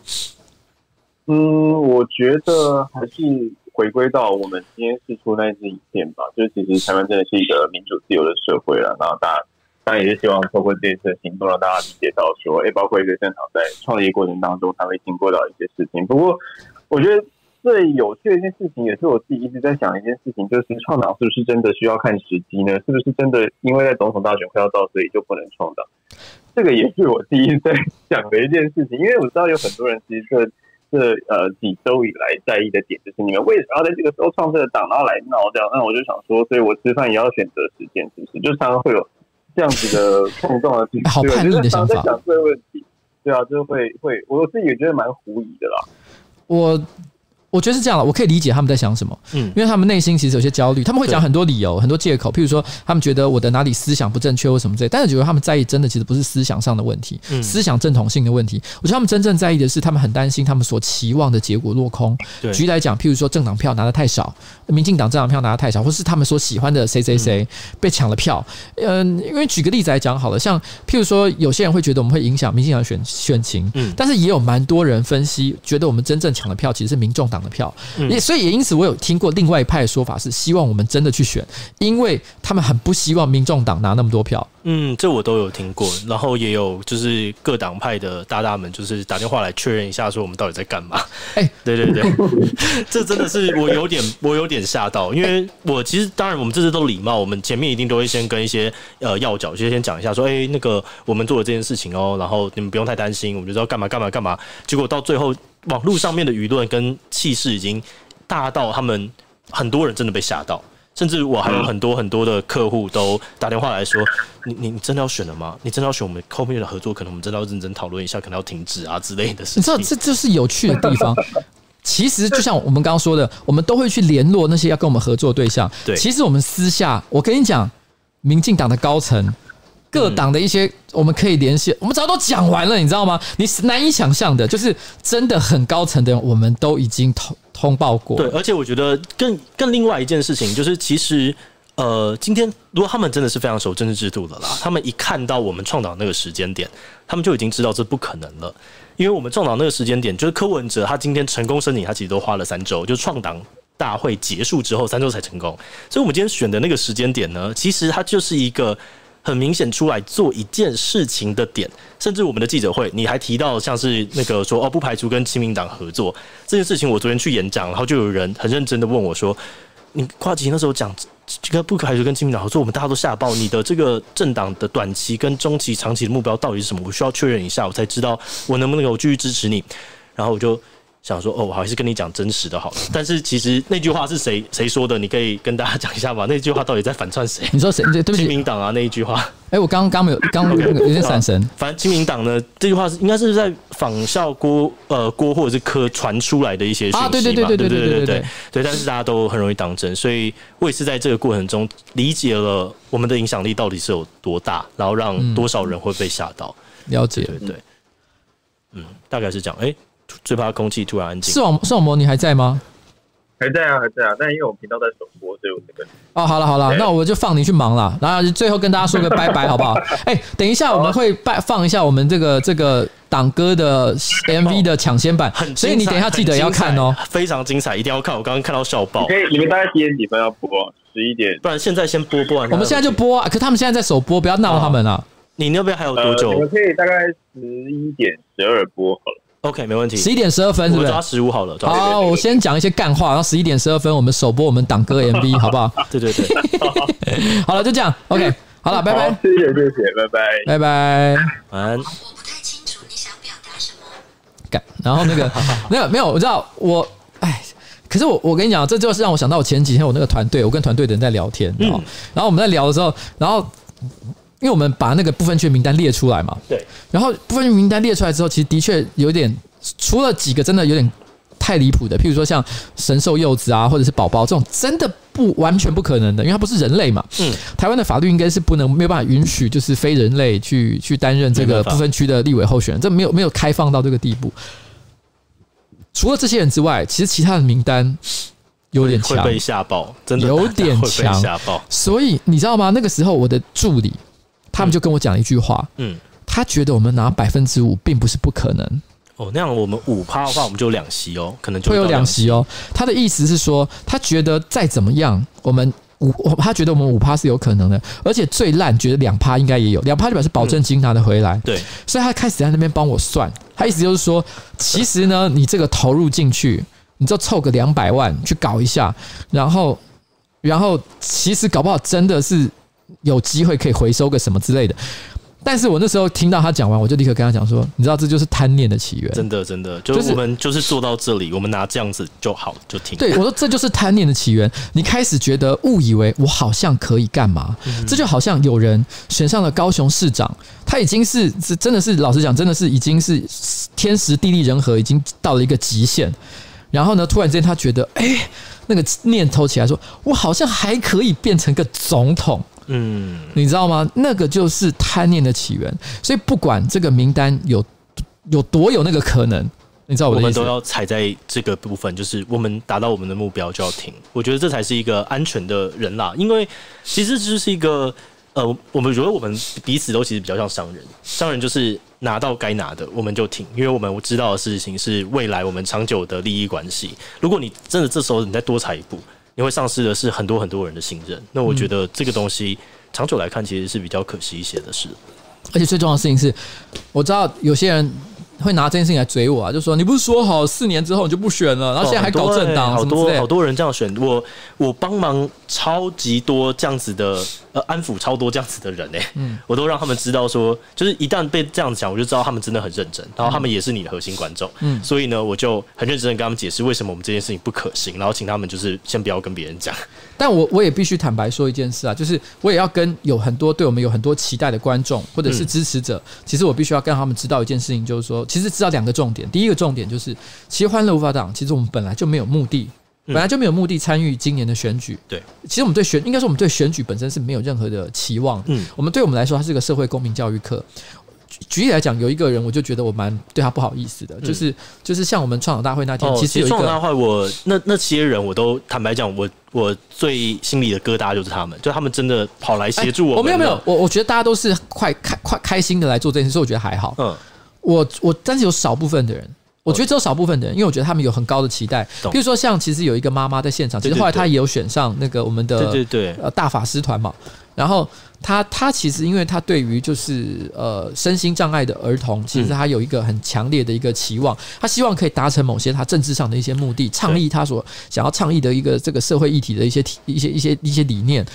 嗯，我觉得还是。回归到我们今天试出那支影片吧，就是其实台湾真的是一个民主自由的社会了，然后大家当然也是希望透过这一次的行动，让大家理解到说，哎，包括一个正常在创业过程当中，他会经过到一些事情。不过，我觉得最有趣的一件事情，也是我自己一直在想的一件事情，就是创党是不是真的需要看时机呢？是不是真的因为在总统大选快要到，所以就不能创党？这个也是我第一在想的一件事情，因为我知道有很多人其实这呃几周以来在意的点，就是你们为什么要在这个时候创这个党，然后来闹这样？那我就想说，所以我吃饭也要选择时间，是不是？就常常会有这样子的碰撞的情 绪，我觉得常常在想这个问题，对啊，就会会，我自己也觉得蛮狐疑的啦。我。我觉得是这样的，我可以理解他们在想什么，嗯，因为他们内心其实有些焦虑，他们会讲很多理由、很多借口，譬如说他们觉得我的哪里思想不正确或什么之类，但是觉得他们在意真的其实不是思想上的问题，嗯，思想正统性的问题。我觉得他们真正在意的是，他们很担心他们所期望的结果落空。举例来讲，譬如说政党票拿的太少，民进党政党票拿的太少，或是他们所喜欢的谁谁谁被抢了票。嗯，因为举个例子来讲好了，像譬如说有些人会觉得我们会影响民进党选选情，嗯，但是也有蛮多人分析觉得我们真正抢的票其实是民众党的票，嗯。所以也因此，我有听过另外一派的说法，是希望我们真的去选，因为他们很不希望民众党拿那么多票。嗯，这我都有听过，然后也有就是各党派的大大们，就是打电话来确认一下，说我们到底在干嘛。哎，对对对，这真的是我有点我有点吓到，因为我其实当然我们这次都礼貌，我们前面一定都会先跟一些呃要角先先讲一下，说哎那个我们做了这件事情哦，然后你们不用太担心，我们就知道干嘛干嘛干嘛。结果到最后，网络上面的舆论跟气势已经。大到他们很多人真的被吓到，甚至我还有很多很多的客户都打电话来说：“你你你真的要选了吗？你真的要选？我们后面的合作可能我们真的要认真讨论一下，可能要停止啊之类的事情。”你知道，这就是有趣的地方。其实就像我们刚刚说的，我们都会去联络那些要跟我们合作的对象。对，其实我们私下，我跟你讲，民进党的高层。各党的一些我们可以联系，我们早都讲完了，你知道吗？你是难以想象的，就是真的很高层的人，我们都已经通通报过。对，而且我觉得更更另外一件事情，就是其实呃，今天如果他们真的是非常守政治制度的啦，他们一看到我们创党那个时间点，他们就已经知道这不可能了，因为我们创党那个时间点，就是柯文哲他今天成功申请，他其实都花了三周，就创党大会结束之后三周才成功，所以我们今天选的那个时间点呢，其实它就是一个。很明显出来做一件事情的点，甚至我们的记者会，你还提到像是那个说哦，不排除跟亲民党合作这件事情。我昨天去演讲，然后就有人很认真的问我说：“你跨级那时候讲这个不排除跟亲民党合作，我们大家都吓爆。你的这个政党的短期跟中期、长期的目标到底是什么？我需要确认一下，我才知道我能不能够继续支持你。”然后我就。想说哦，我还是跟你讲真实的好了。但是其实那句话是谁谁说的？你可以跟大家讲一下吗？那句话到底在反串谁？你说谁？对不起，亲民党啊，那一句话。哎、欸，我刚刚没有，刚刚有点闪神。反正亲民党呢，这句话是应该是在仿效郭呃郭或者是柯传出来的一些讯息嘛？啊，对对对对对对对对对，对，但是大家都很容易当真，所以我也是在这个过程中理解了我们的影响力到底是有多大，然后让多少人会被吓到。嗯、了解，对，对对。嗯，大概是这样。哎、欸。最怕空气突然安静。视网视网膜，你还在吗？还在啊，还在啊。但因为我们频道在首播，所以我这个哦，好了好了，那我就放你去忙了。然后最后跟大家说个拜拜，好不好？哎、欸，等一下我们会拜放一下我们这个这个党歌的 MV 的抢先版，所以你等一下记得要看哦，非常精彩，一定要看。我刚刚看到笑爆。可以，你们大概几点几分要播？十一点，不然现在先播播完。我们现在就播啊，可他们现在在首播，不要闹他们啊。你那边还有多久？我、呃、可以大概十一点十二播好了。OK，没问题。十一点十二分是不是？抓十五好了。好，我先讲一些干话，然后十一点十二分我们首播我们党歌 MV，好不好？对对对。好了，就这样。OK，好了，拜拜。谢谢谢谢，拜拜拜拜。晚安。我不太清楚你想表达什么。干，然后那个 没有没有，我知道我哎，可是我我跟你讲，这就是让我想到我前几天我那个团队，我跟团队的人在聊天，然后然后我们在聊的时候，然后。因为我们把那个不分区名单列出来嘛，对，然后不分区名单列出来之后，其实的确有点，除了几个真的有点太离谱的，譬如说像神兽幼子啊，或者是宝宝这种，真的不完全不可能的，因为它不是人类嘛。嗯，台湾的法律应该是不能没有办法允许，就是非人类去去担任这个不分区的立委候选人，这没有没有开放到这个地步。除了这些人之外，其实其他的名单有点强，会被吓爆，真的有点 强。所以你知道吗？那个时候我的助理。他们就跟我讲一句话，嗯，他觉得我们拿百分之五并不是不可能，哦，那样我们五趴的话，我们就两席哦，可能就会有两席哦。他的意思是说，他觉得再怎么样，我们五，他觉得我们五趴是有可能的，而且最烂觉得两趴应该也有，两趴就表示保证金拿得回来。嗯、对，所以他开始在那边帮我算，他意思就是说，其实呢，你这个投入进去，你就凑个两百万去搞一下，然后，然后其实搞不好真的是。有机会可以回收个什么之类的，但是我那时候听到他讲完，我就立刻跟他讲说，你知道这就是贪念的起源，真的真的，就是我们就是做到这里，我们拿这样子就好就停。对，我说这就是贪念的起源，你开始觉得误以为我好像可以干嘛，这就好像有人选上了高雄市长，他已经是是真的是老实讲，真的是已经是天时地利人和，已经到了一个极限，然后呢，突然之间他觉得，哎，那个念头起来说，我好像还可以变成个总统。嗯，你知道吗？那个就是贪念的起源。所以不管这个名单有有多有那个可能，你知道我的意思？我们都要踩在这个部分，就是我们达到我们的目标就要停。我觉得这才是一个安全的人啦。因为其实这就是一个呃，我们觉得我们彼此都其实比较像商人。商人就是拿到该拿的，我们就停，因为我们知道的事情是未来我们长久的利益关系。如果你真的这时候你再多踩一步。因为丧失的是很多很多人的信任，那我觉得这个东西长久来看其实是比较可惜一些的事。而且最重要的事情是，我知道有些人。会拿这件事情来追我啊，就说你不是说好四年之后你就不选了，然后现在还搞政党，好多好多人这样选我，我帮忙超级多这样子的呃安抚超多这样子的人哎、欸，嗯，我都让他们知道说，就是一旦被这样子讲，我就知道他们真的很认真，然后他们也是你的核心观众，嗯，所以呢，我就很认真的跟他们解释为什么我们这件事情不可行，然后请他们就是先不要跟别人讲。但我我也必须坦白说一件事啊，就是我也要跟有很多对我们有很多期待的观众或者是支持者，嗯、其实我必须要跟他们知道一件事情，就是说，其实知道两个重点。第一个重点就是，其实欢乐无法党，其实我们本来就没有目的，本来就没有目的参与今年的选举。对，其实我们对选，应该说我们对选举本身是没有任何的期望。嗯，我们对我们来说，它是个社会公民教育课。举例来讲，有一个人，我就觉得我蛮对他不好意思的，就是就是像我们创党大会那天，其实创党大会，我那那些人，我都坦白讲，我我最心里的疙瘩就是他们，就他们真的跑来协助我。我没有没有，我我觉得大家都是快开快开心的来做这件事，所以我觉得还好。嗯，我我但是有少部分的人，我觉得只有少部分的人，因为我觉得他们有很高的期待。比如说像其实有一个妈妈在现场，其实后来她也有选上那个我们的对对对呃大法师团嘛，然后。她她其实，因为她对于就是呃身心障碍的儿童，其实她有一个很强烈的一个期望，她希望可以达成某些她政治上的一些目的，倡议她所想要倡议的一个这个社会议题的一些一些一些一些理念。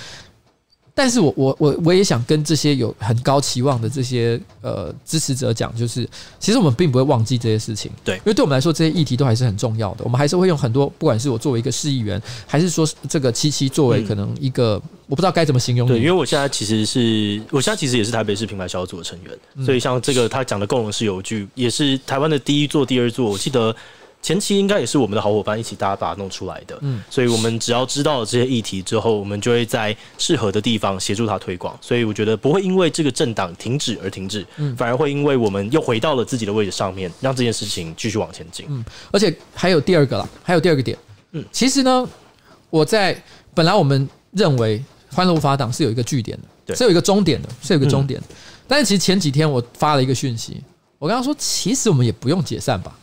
但是我我我我也想跟这些有很高期望的这些呃支持者讲，就是其实我们并不会忘记这些事情，对，因为对我们来说这些议题都还是很重要的，我们还是会用很多，不管是我作为一个市议员，还是说这个七七作为可能一个我不知道该怎么形容，对，因为我现在其实是我现在其实也是台北市品牌小组的成员，所以像这个他讲的共融式游具也是台湾的第一座、第二座，我记得。前期应该也是我们的好伙伴一起大家把它弄出来的，嗯，所以我们只要知道了这些议题之后，我们就会在适合的地方协助他推广。所以我觉得不会因为这个政党停止而停止，嗯，反而会因为我们又回到了自己的位置上面，让这件事情继续往前进。嗯，而且还有第二个啦，还有第二个点，嗯，其实呢，我在本来我们认为欢乐无法党是有一个据点的，对，是有一个终点的，是有一个终点。的，嗯，但是其实前几天我发了一个讯息，我跟他说，其实我们也不用解散吧。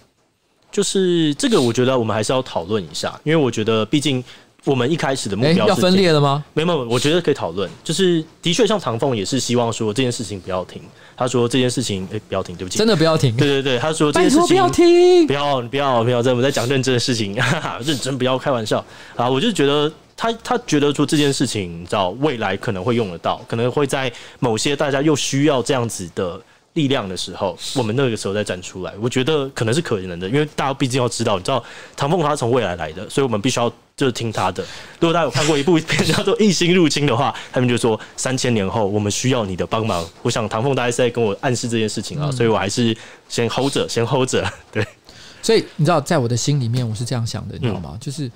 就是这个，我觉得我们还是要讨论一下，因为我觉得毕竟我们一开始的目标要分裂了吗？没有，没有，我觉得可以讨论。就是的确，像唐凤也是希望说这件事情不要停。他说这件事情，哎、欸，不要停，对不起，真的不要停。对对对，他说这件事情不要停，不要不要不要，在我们在讲认真的事情，哈哈，认真不要开玩笑啊！我就觉得他他觉得说这件事情，你知道未来可能会用得到，可能会在某些大家又需要这样子的。力量的时候，我们那个时候再站出来，我觉得可能是可能的，因为大家毕竟要知道，你知道唐凤他从未来来的，所以我们必须要就是听他的。如果大家有看过一部片叫做《异星入侵》的话，他们就说三千年后我们需要你的帮忙。我想唐凤大概是在跟我暗示这件事情啊，所以我还是先 hold 着，先 hold 着。对，所以你知道，在我的心里面，我是这样想的，你知道吗？就是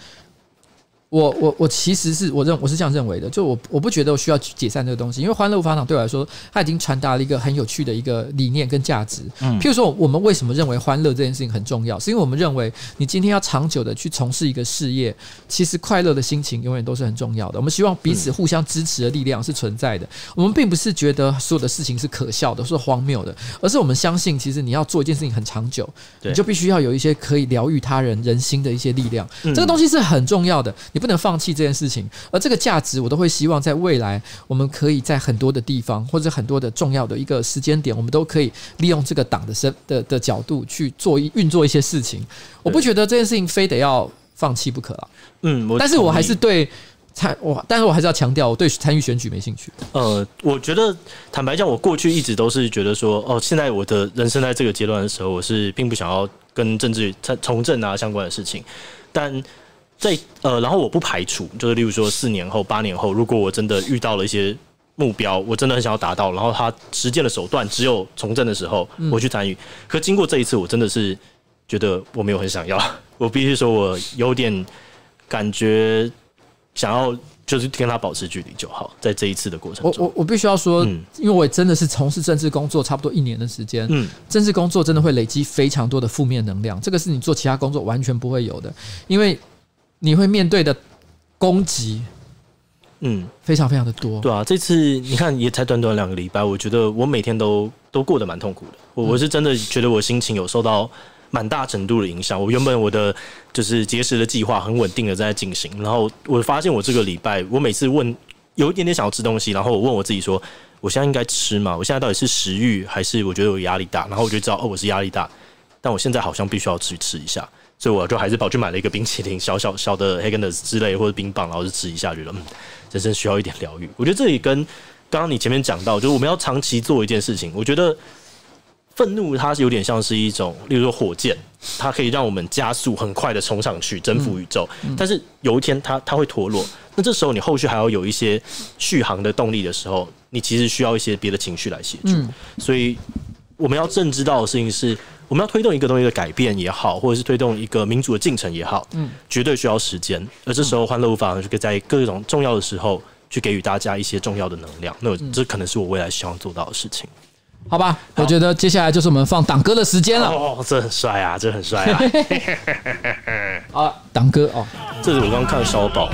我我我其实是我认我是这样认为的，就我我不觉得我需要去解散这个东西，因为欢乐无法党对我来说，它已经传达了一个很有趣的一个理念跟价值。嗯，譬如说，我们为什么认为欢乐这件事情很重要？是因为我们认为你今天要长久的去从事一个事业，其实快乐的心情永远都是很重要的。我们希望彼此互相支持的力量是存在的。我们并不是觉得所有的事情是可笑的，是荒谬的，而是我们相信，其实你要做一件事情很长久，你就必须要有一些可以疗愈他人人心的一些力量。这个东西是很重要的，你不能放弃这件事。情，而这个价值，我都会希望在未来，我们可以在很多的地方，或者很多的重要的一个时间点，我们都可以利用这个党的身的的角度去做一运作一些事情。我不觉得这件事情非得要放弃不可了。嗯，但是我还是对参我，但是我还是要强调，我对参与选举没兴趣。呃，我觉得坦白讲，我过去一直都是觉得说，哦，现在我的人生在这个阶段的时候，我是并不想要跟政治从政啊相关的事情，但。在呃，然后我不排除，就是例如说四年后、八年后，如果我真的遇到了一些目标，我真的很想要达到，然后他实践的手段只有从政的时候，我去参与。可经过这一次，我真的是觉得我没有很想要，我必须说我有点感觉想要就是跟他保持距离就好，在这一次的过程中，我我我必须要说，因为我真的是从事政治工作差不多一年的时间，嗯，政治工作真的会累积非常多的负面能量，这个是你做其他工作完全不会有的，因为。你会面对的攻击，嗯，非常非常的多。对啊，这次你看也才短短两个礼拜，我觉得我每天都都过得蛮痛苦的。我我是真的觉得我心情有受到蛮大程度的影响。我原本我的就是节食的计划很稳定的在进行，然后我发现我这个礼拜，我每次问有一点点想要吃东西，然后我问我自己说，我现在应该吃吗？我现在到底是食欲还是我觉得我压力大？然后我就知道哦，我是压力大，但我现在好像必须要去吃一下。所以我就还是跑去买了一个冰淇淋，小小小的 Häagen-Dazs 之类或者冰棒，然后就吃一下，觉得嗯，人生需要一点疗愈。我觉得这里跟刚刚你前面讲到，就是我们要长期做一件事情。我觉得愤怒它是有点像是一种，例如说火箭，它可以让我们加速很快的冲上去征服宇宙。但是有一天它它会脱落，那这时候你后续还要有一些续航的动力的时候，你其实需要一些别的情绪来协助。所以我们要正知道的事情是。我们要推动一个东西的改变也好，或者是推动一个民主的进程也好，嗯，绝对需要时间。而这时候，欢乐无法就可以在各种重要的时候去给予大家一些重要的能量。那这可能是我未来希望做到的事情。好吧，好，我觉得接下来就是我们放党歌的时间了。哦，这很帅啊，这很帅啊！啊，党歌哦，这是我刚刚看的小宝。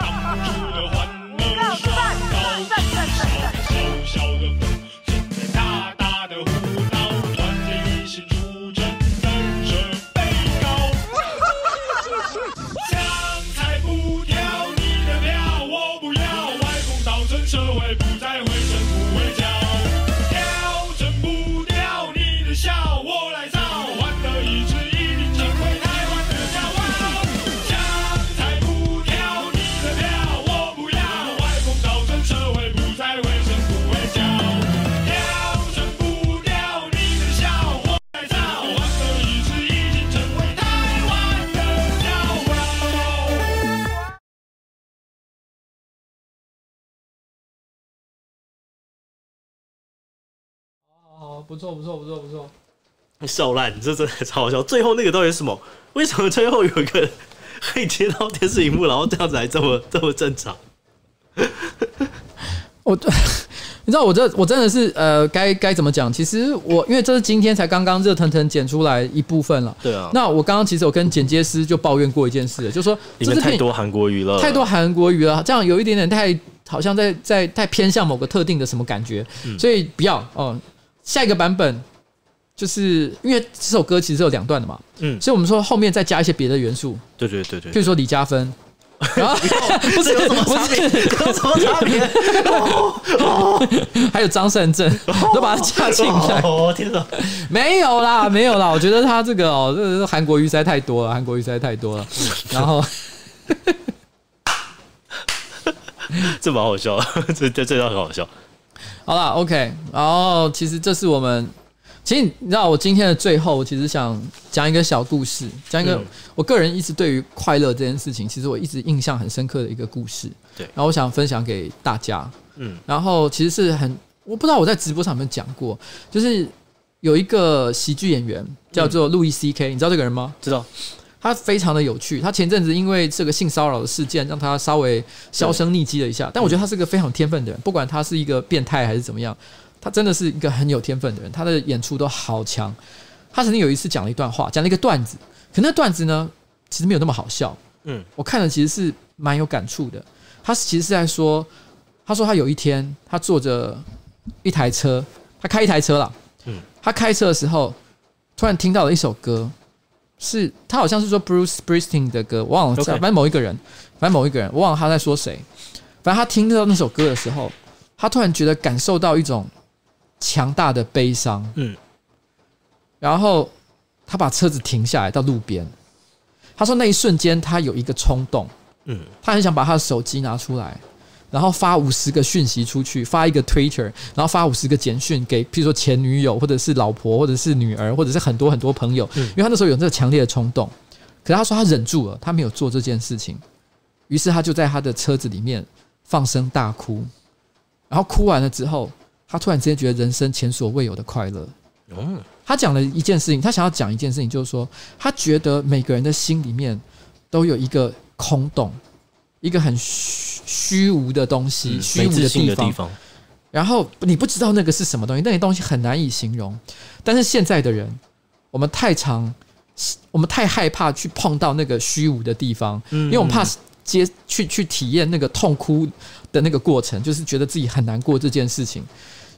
当初的欢不错不错不错不错，你笑烂，你这真的超好笑。最后那个到底是什么？为什么最后有一个可以接到电视荧幕，然后这样子还这么这么正常？我，你知道我这我真的是呃，该该怎么讲？其实我因为这是今天才刚刚热腾腾剪出来一部分了。对啊。那我刚刚其实我跟剪接师就抱怨过一件事，就是说里面太多韩国语了，太多韩国语了，这样有一点点太好像在在太偏向某个特定的什么感觉，嗯、所以不要哦。下一个版本，就是因为这首歌其实是有两段的嘛，嗯，所以我们说后面再加一些别的元素，对对对对，比如说李嘉芬，然后不是有什么差别？有什么差别？还有张善政都把它加进来。哦天哪，没有啦，没有啦，我觉得他这个哦，这个韩国语实在太多了，韩国语实在太多了。然后，这蛮好笑，这这这段很好笑。好了，OK，然后其实这是我们其实你知道，我今天的最后，我其实想讲一个小故事，讲一个我个人一直对于快乐这件事情，其实我一直印象很深刻的一个故事。对，然后我想分享给大家。嗯，然后其实是很，我不知道我在直播上有没有讲过，就是有一个喜剧演员叫做路易 C.K.，你知道这个人吗？知道。他非常的有趣。他前阵子因为这个性骚扰的事件，让他稍微销声匿迹了一下。但我觉得他是个非常有天分的人，不管他是一个变态还是怎么样。他真的是一个很有天分的人，他的演出都好强。他曾经有一次讲了一段话，讲了一个段子，可那段子呢，其实没有那么好笑。嗯，我看了其实是蛮有感触的。他其实是在说，他说他有一天，他坐着一台车，他开一台车了。嗯，他开车的时候，突然听到了一首歌，是他好像是说 Bruce Springsteen 的歌，我忘了，反正某一个人，反正某一个人，我忘了他在说谁。反正他听到那首歌的时候，他突然觉得感受到一种。强大的悲伤，嗯，然后他把车子停下来到路边，他说那一瞬间他有一个冲动，嗯，他很想把他的手机拿出来，然后发五十个讯息出去，发一个 Twitter，然后发五十个简讯给，譬如说前女友或者是老婆或者是女儿或者是很多很多朋友，因为他那时候有这个强烈的冲动，可是他说他忍住了，他没有做这件事情，于是他就在他的车子里面放声大哭，然后哭完了之后。他突然之间觉得人生前所未有的快乐。嗯，他讲了一件事情，他想要讲一件事情，就是说，他觉得每个人的心里面都有一个空洞，一个很虚虚无的东西，虚无的地方。地方。然后你不知道那个是什么东西，那些东西很难以形容。但是现在的人，我们太常，我们太害怕去碰到那个虚无的地方，因为我们怕接去去体验那个痛哭的那个过程，就是觉得自己很难过这件事情。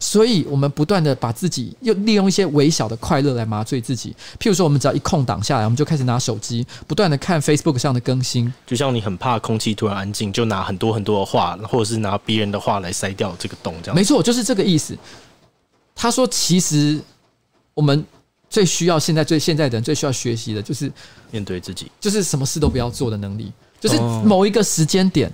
所以，我们不断的把自己又利用一些微小的快乐来麻醉自己。譬如说，我们只要一空档下来，我们就开始拿手机，不断的看 Facebook 上的更新。就像你很怕空气突然安静，就拿很多很多的话，或者是拿别人的话来塞掉这个洞，这样。没错，就是这个意思。他说：“其实我们最需要现在最现在的人最需要学习的，就是面对自己，就是什么事都不要做的能力。就是某一个时间点，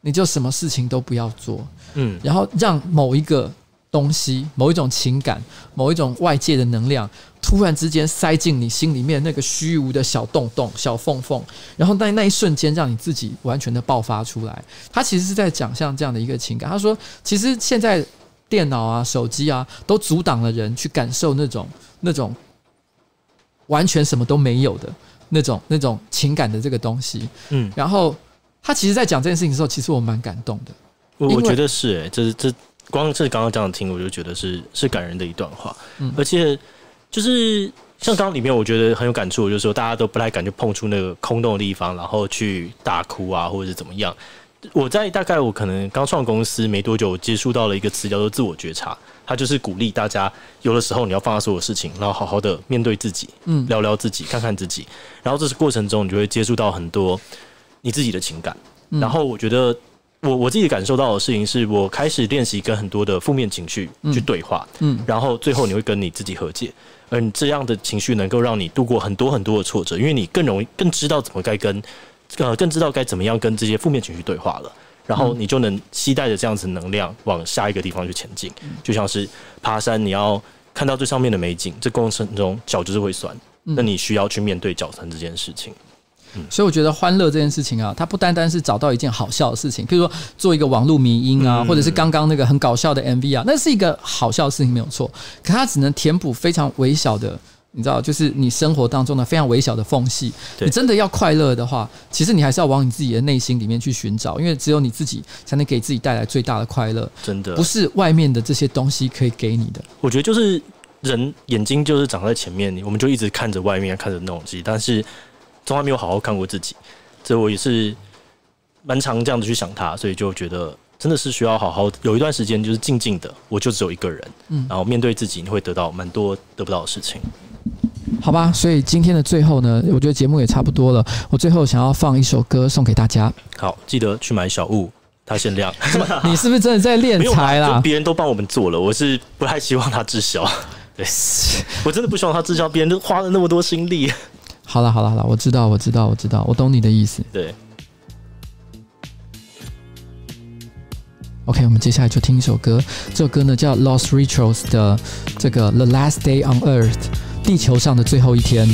你就什么事情都不要做，嗯，然后让某一个。”东西，某一种情感，某一种外界的能量，突然之间塞进你心里面那个虚无的小洞洞、小缝缝，然后在那一瞬间，让你自己完全的爆发出来。他其实是在讲像这样的一个情感。他说，其实现在电脑啊、手机啊，都阻挡了人去感受那种那种完全什么都没有的那种那种情感的这个东西。嗯，然后他其实，在讲这件事情的时候，其实我蛮感动的。我我觉得是、欸，诶，这是这。光是刚刚这样听，我就觉得是是感人的一段话，嗯，而且就是像刚刚里面，我觉得很有感触，就是说大家都不太敢去碰触那个空洞的地方，然后去大哭啊，或者是怎么样。我在大概我可能刚创公司没多久，我接触到了一个词叫做自我觉察，它就是鼓励大家有的时候你要放下所有事情，然后好好的面对自己，嗯，聊聊自己，看看自己，然后这是过程中你就会接触到很多你自己的情感，然后我觉得。我我自己感受到的事情是，我开始练习跟很多的负面情绪去对话，嗯，然后最后你会跟你自己和解，嗯，这样的情绪能够让你度过很多很多的挫折，因为你更容易更知道怎么该跟，呃，更知道该怎么样跟这些负面情绪对话了，然后你就能期待着这样子能量往下一个地方去前进，就像是爬山，你要看到最上面的美景，这过程中脚就是会酸，那你需要去面对脚酸这件事情。所以我觉得欢乐这件事情啊，它不单单是找到一件好笑的事情，譬如说做一个网络迷音啊，或者是刚刚那个很搞笑的 MV 啊，那是一个好笑的事情没有错。可它只能填补非常微小的，你知道，就是你生活当中的非常微小的缝隙。你真的要快乐的话，其实你还是要往你自己的内心里面去寻找，因为只有你自己才能给自己带来最大的快乐。真的，不是外面的这些东西可以给你的。我觉得就是人眼睛就是长在前面，我们就一直看着外面，看着那东西，但是。从来没有好好看过自己，这我也是蛮常这样子去想他，所以就觉得真的是需要好好有一段时间，就是静静的，我就只有一个人，嗯，然后面对自己，你会得到蛮多得不到的事情，好吧？所以今天的最后呢，我觉得节目也差不多了，我最后想要放一首歌送给大家，好，记得去买小物，它限量。你是不是真的在练财啦？别人都帮我们做了，我是不太希望它滞销，对，我真的不希望它滞销，别人都花了那么多心力。好了好了好了，我知道我知道我知道，我懂你的意思。对。OK，我们接下来就听一首歌，这首歌呢叫 Lost Rituals 的这个 The Last Day on Earth，地球上的最后一天。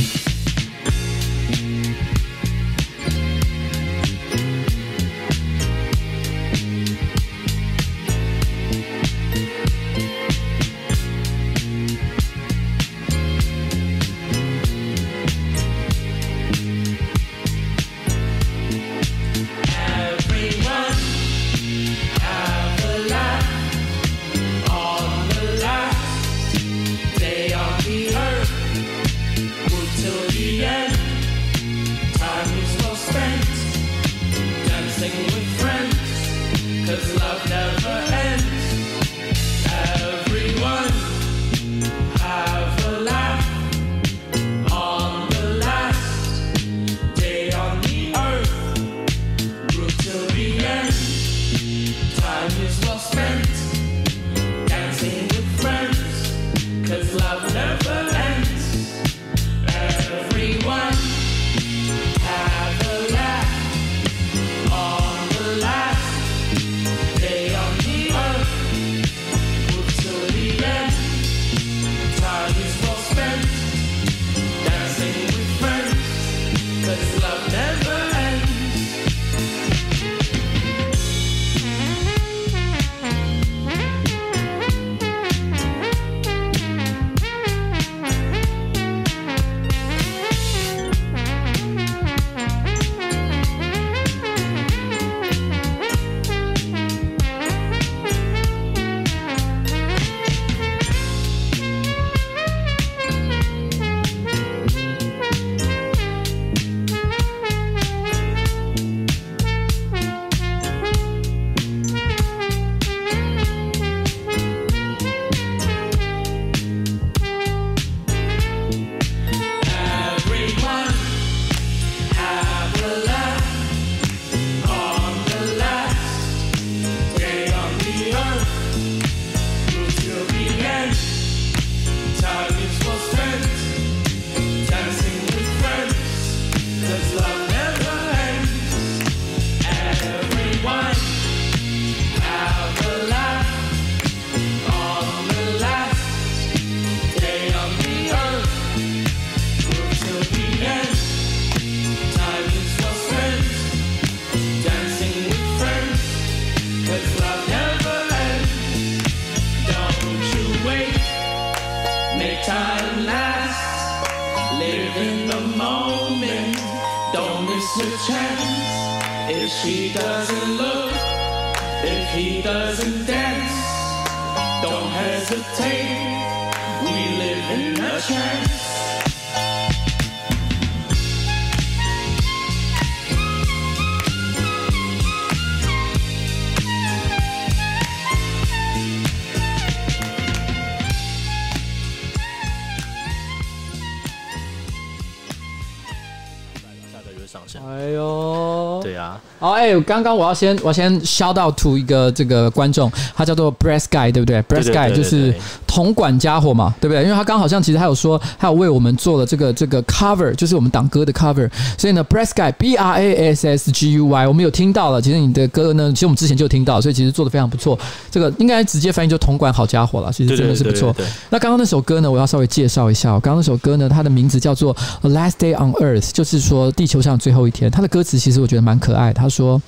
刚刚我要先，我先 shout out to 一个这个观众，他叫做 Breast Guy，对不对？Breast Guy 就是铜管家伙嘛，对不对？因为他刚好像其实他有说，他有为我们做了这个这个 cover，就是我们党歌的 cover。所以呢，Breast Guy B R A S S G U Y，我们有听到了。其实你的歌呢，其实我们之前就听到，所以其实做的非常不错。这个应该直接翻译就铜管好家伙了，其实真的是不错。那刚刚那首歌呢，我要稍微介绍一下。刚刚那首歌呢，它的名字叫做 Last Day on Earth，就是说地球上最后一天。它的歌词其实我觉得蛮可爱的。他说。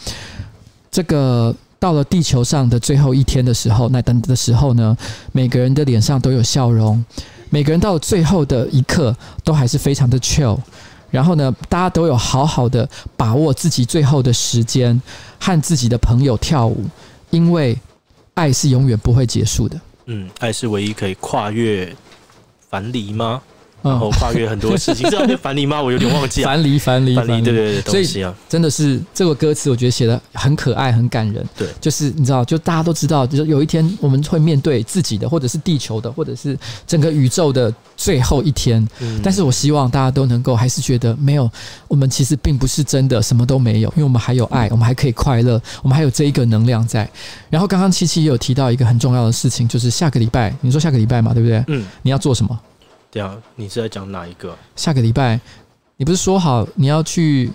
这个到了地球上的最后一天的时候，那等的时候呢，每个人的脸上都有笑容，每个人到最后的一刻都还是非常的 chill。然后呢，大家都有好好的把握自己最后的时间，和自己的朋友跳舞，因为爱是永远不会结束的。嗯，爱是唯一可以跨越樊篱吗？然后跨越很多事情，知道那樊篱吗？我有点忘记了。樊篱，樊篱，樊篱，对对对，所以真的是这个歌词，我觉得写的很可爱，很感人。对，就是你知道，就大家都知道，就是有一天我们会面对自己的，或者是地球的，或者是整个宇宙的最后一天。嗯。但是我希望大家都能够还是觉得没有，我们其实并不是真的什么都没有，因为我们还有爱，我们还可以快乐，我们还有这一个能量在。然后刚刚七七也有提到一个很重要的事情，就是下个礼拜，你说下个礼拜嘛，对不对？嗯。你要做什么？对啊，你是在讲哪一个？下个礼拜，你不是说好你要去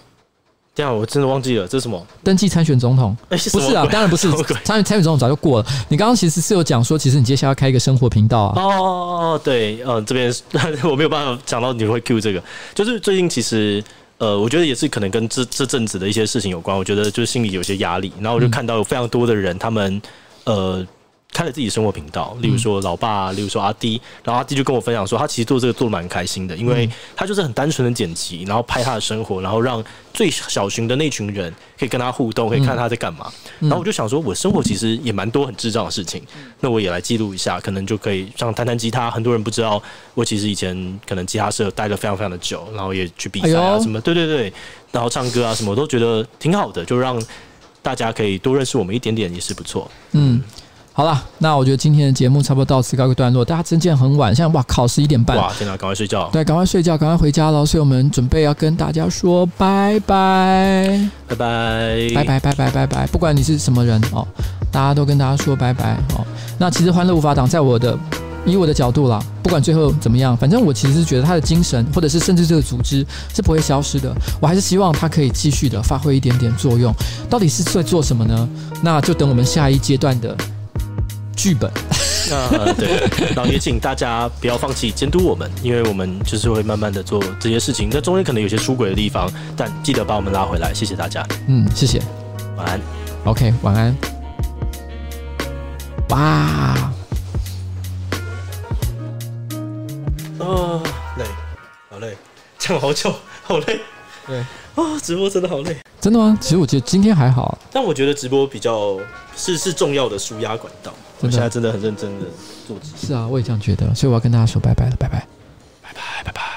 这样我真的忘记了，这是什么？登记参选总统？哎，不是啊，当然不是。参参选总统早就过了。你刚刚其实是有讲说，其实你接下来要开一个生活频道啊。哦，对，嗯，这边 我没有办法讲到你会 cue 这个，就是最近其实呃，我觉得也是可能跟这这阵子的一些事情有关。我觉得就是心里有些压力，然后我就看到有非常多的人，他们呃。开了自己的生活频道，例如说老爸，例如说阿弟，然后阿弟就跟我分享说，他其实做这个做的蛮开心的，因为他就是很单纯的剪辑，然后拍他的生活，然后让最小群的那群人可以跟他互动，可以看他在干嘛。然后我就想说，我生活其实也蛮多很智障的事情，那我也来记录一下，可能就可以像弹弹吉他，很多人不知道我其实以前可能吉他社待了非常非常的久，然后也去比赛啊什么，对对对，然后唱歌啊什么，我都觉得挺好的，就让大家可以多认识我们一点点也是不错，嗯。好了，那我觉得今天的节目差不多到此告一个段落。大家真见很晚，现在哇，靠十一点半。哇，天哪，赶快睡觉。对，赶快睡觉，赶快回家了。所以我们准备要跟大家说拜拜，拜拜，拜拜，拜拜，拜拜。不管你是什么人哦，大家都跟大家说拜拜哦。那其实欢乐无法挡，在我的以我的角度啦，不管最后怎么样，反正我其实是觉得他的精神，或者是甚至这个组织是不会消失的。我还是希望他可以继续的发挥一点点作用。到底是在做什么呢？那就等我们下一阶段的。剧本，那对，然后也请大家不要放弃监督我们，因为我们就是会慢慢的做这些事情。那中间可能有些出轨的地方，但记得把我们拉回来。谢谢大家，嗯，谢谢，晚安。OK，晚安。哇，啊，累，好累，讲好久，好累。对，啊，直播真的好累。真的吗？其实我觉得今天还好，但我觉得直播比较是是重要的舒压管道。我现在真的很认真的做自己是啊我也这样觉得所以我要跟大家说拜拜了拜拜。拜拜拜拜。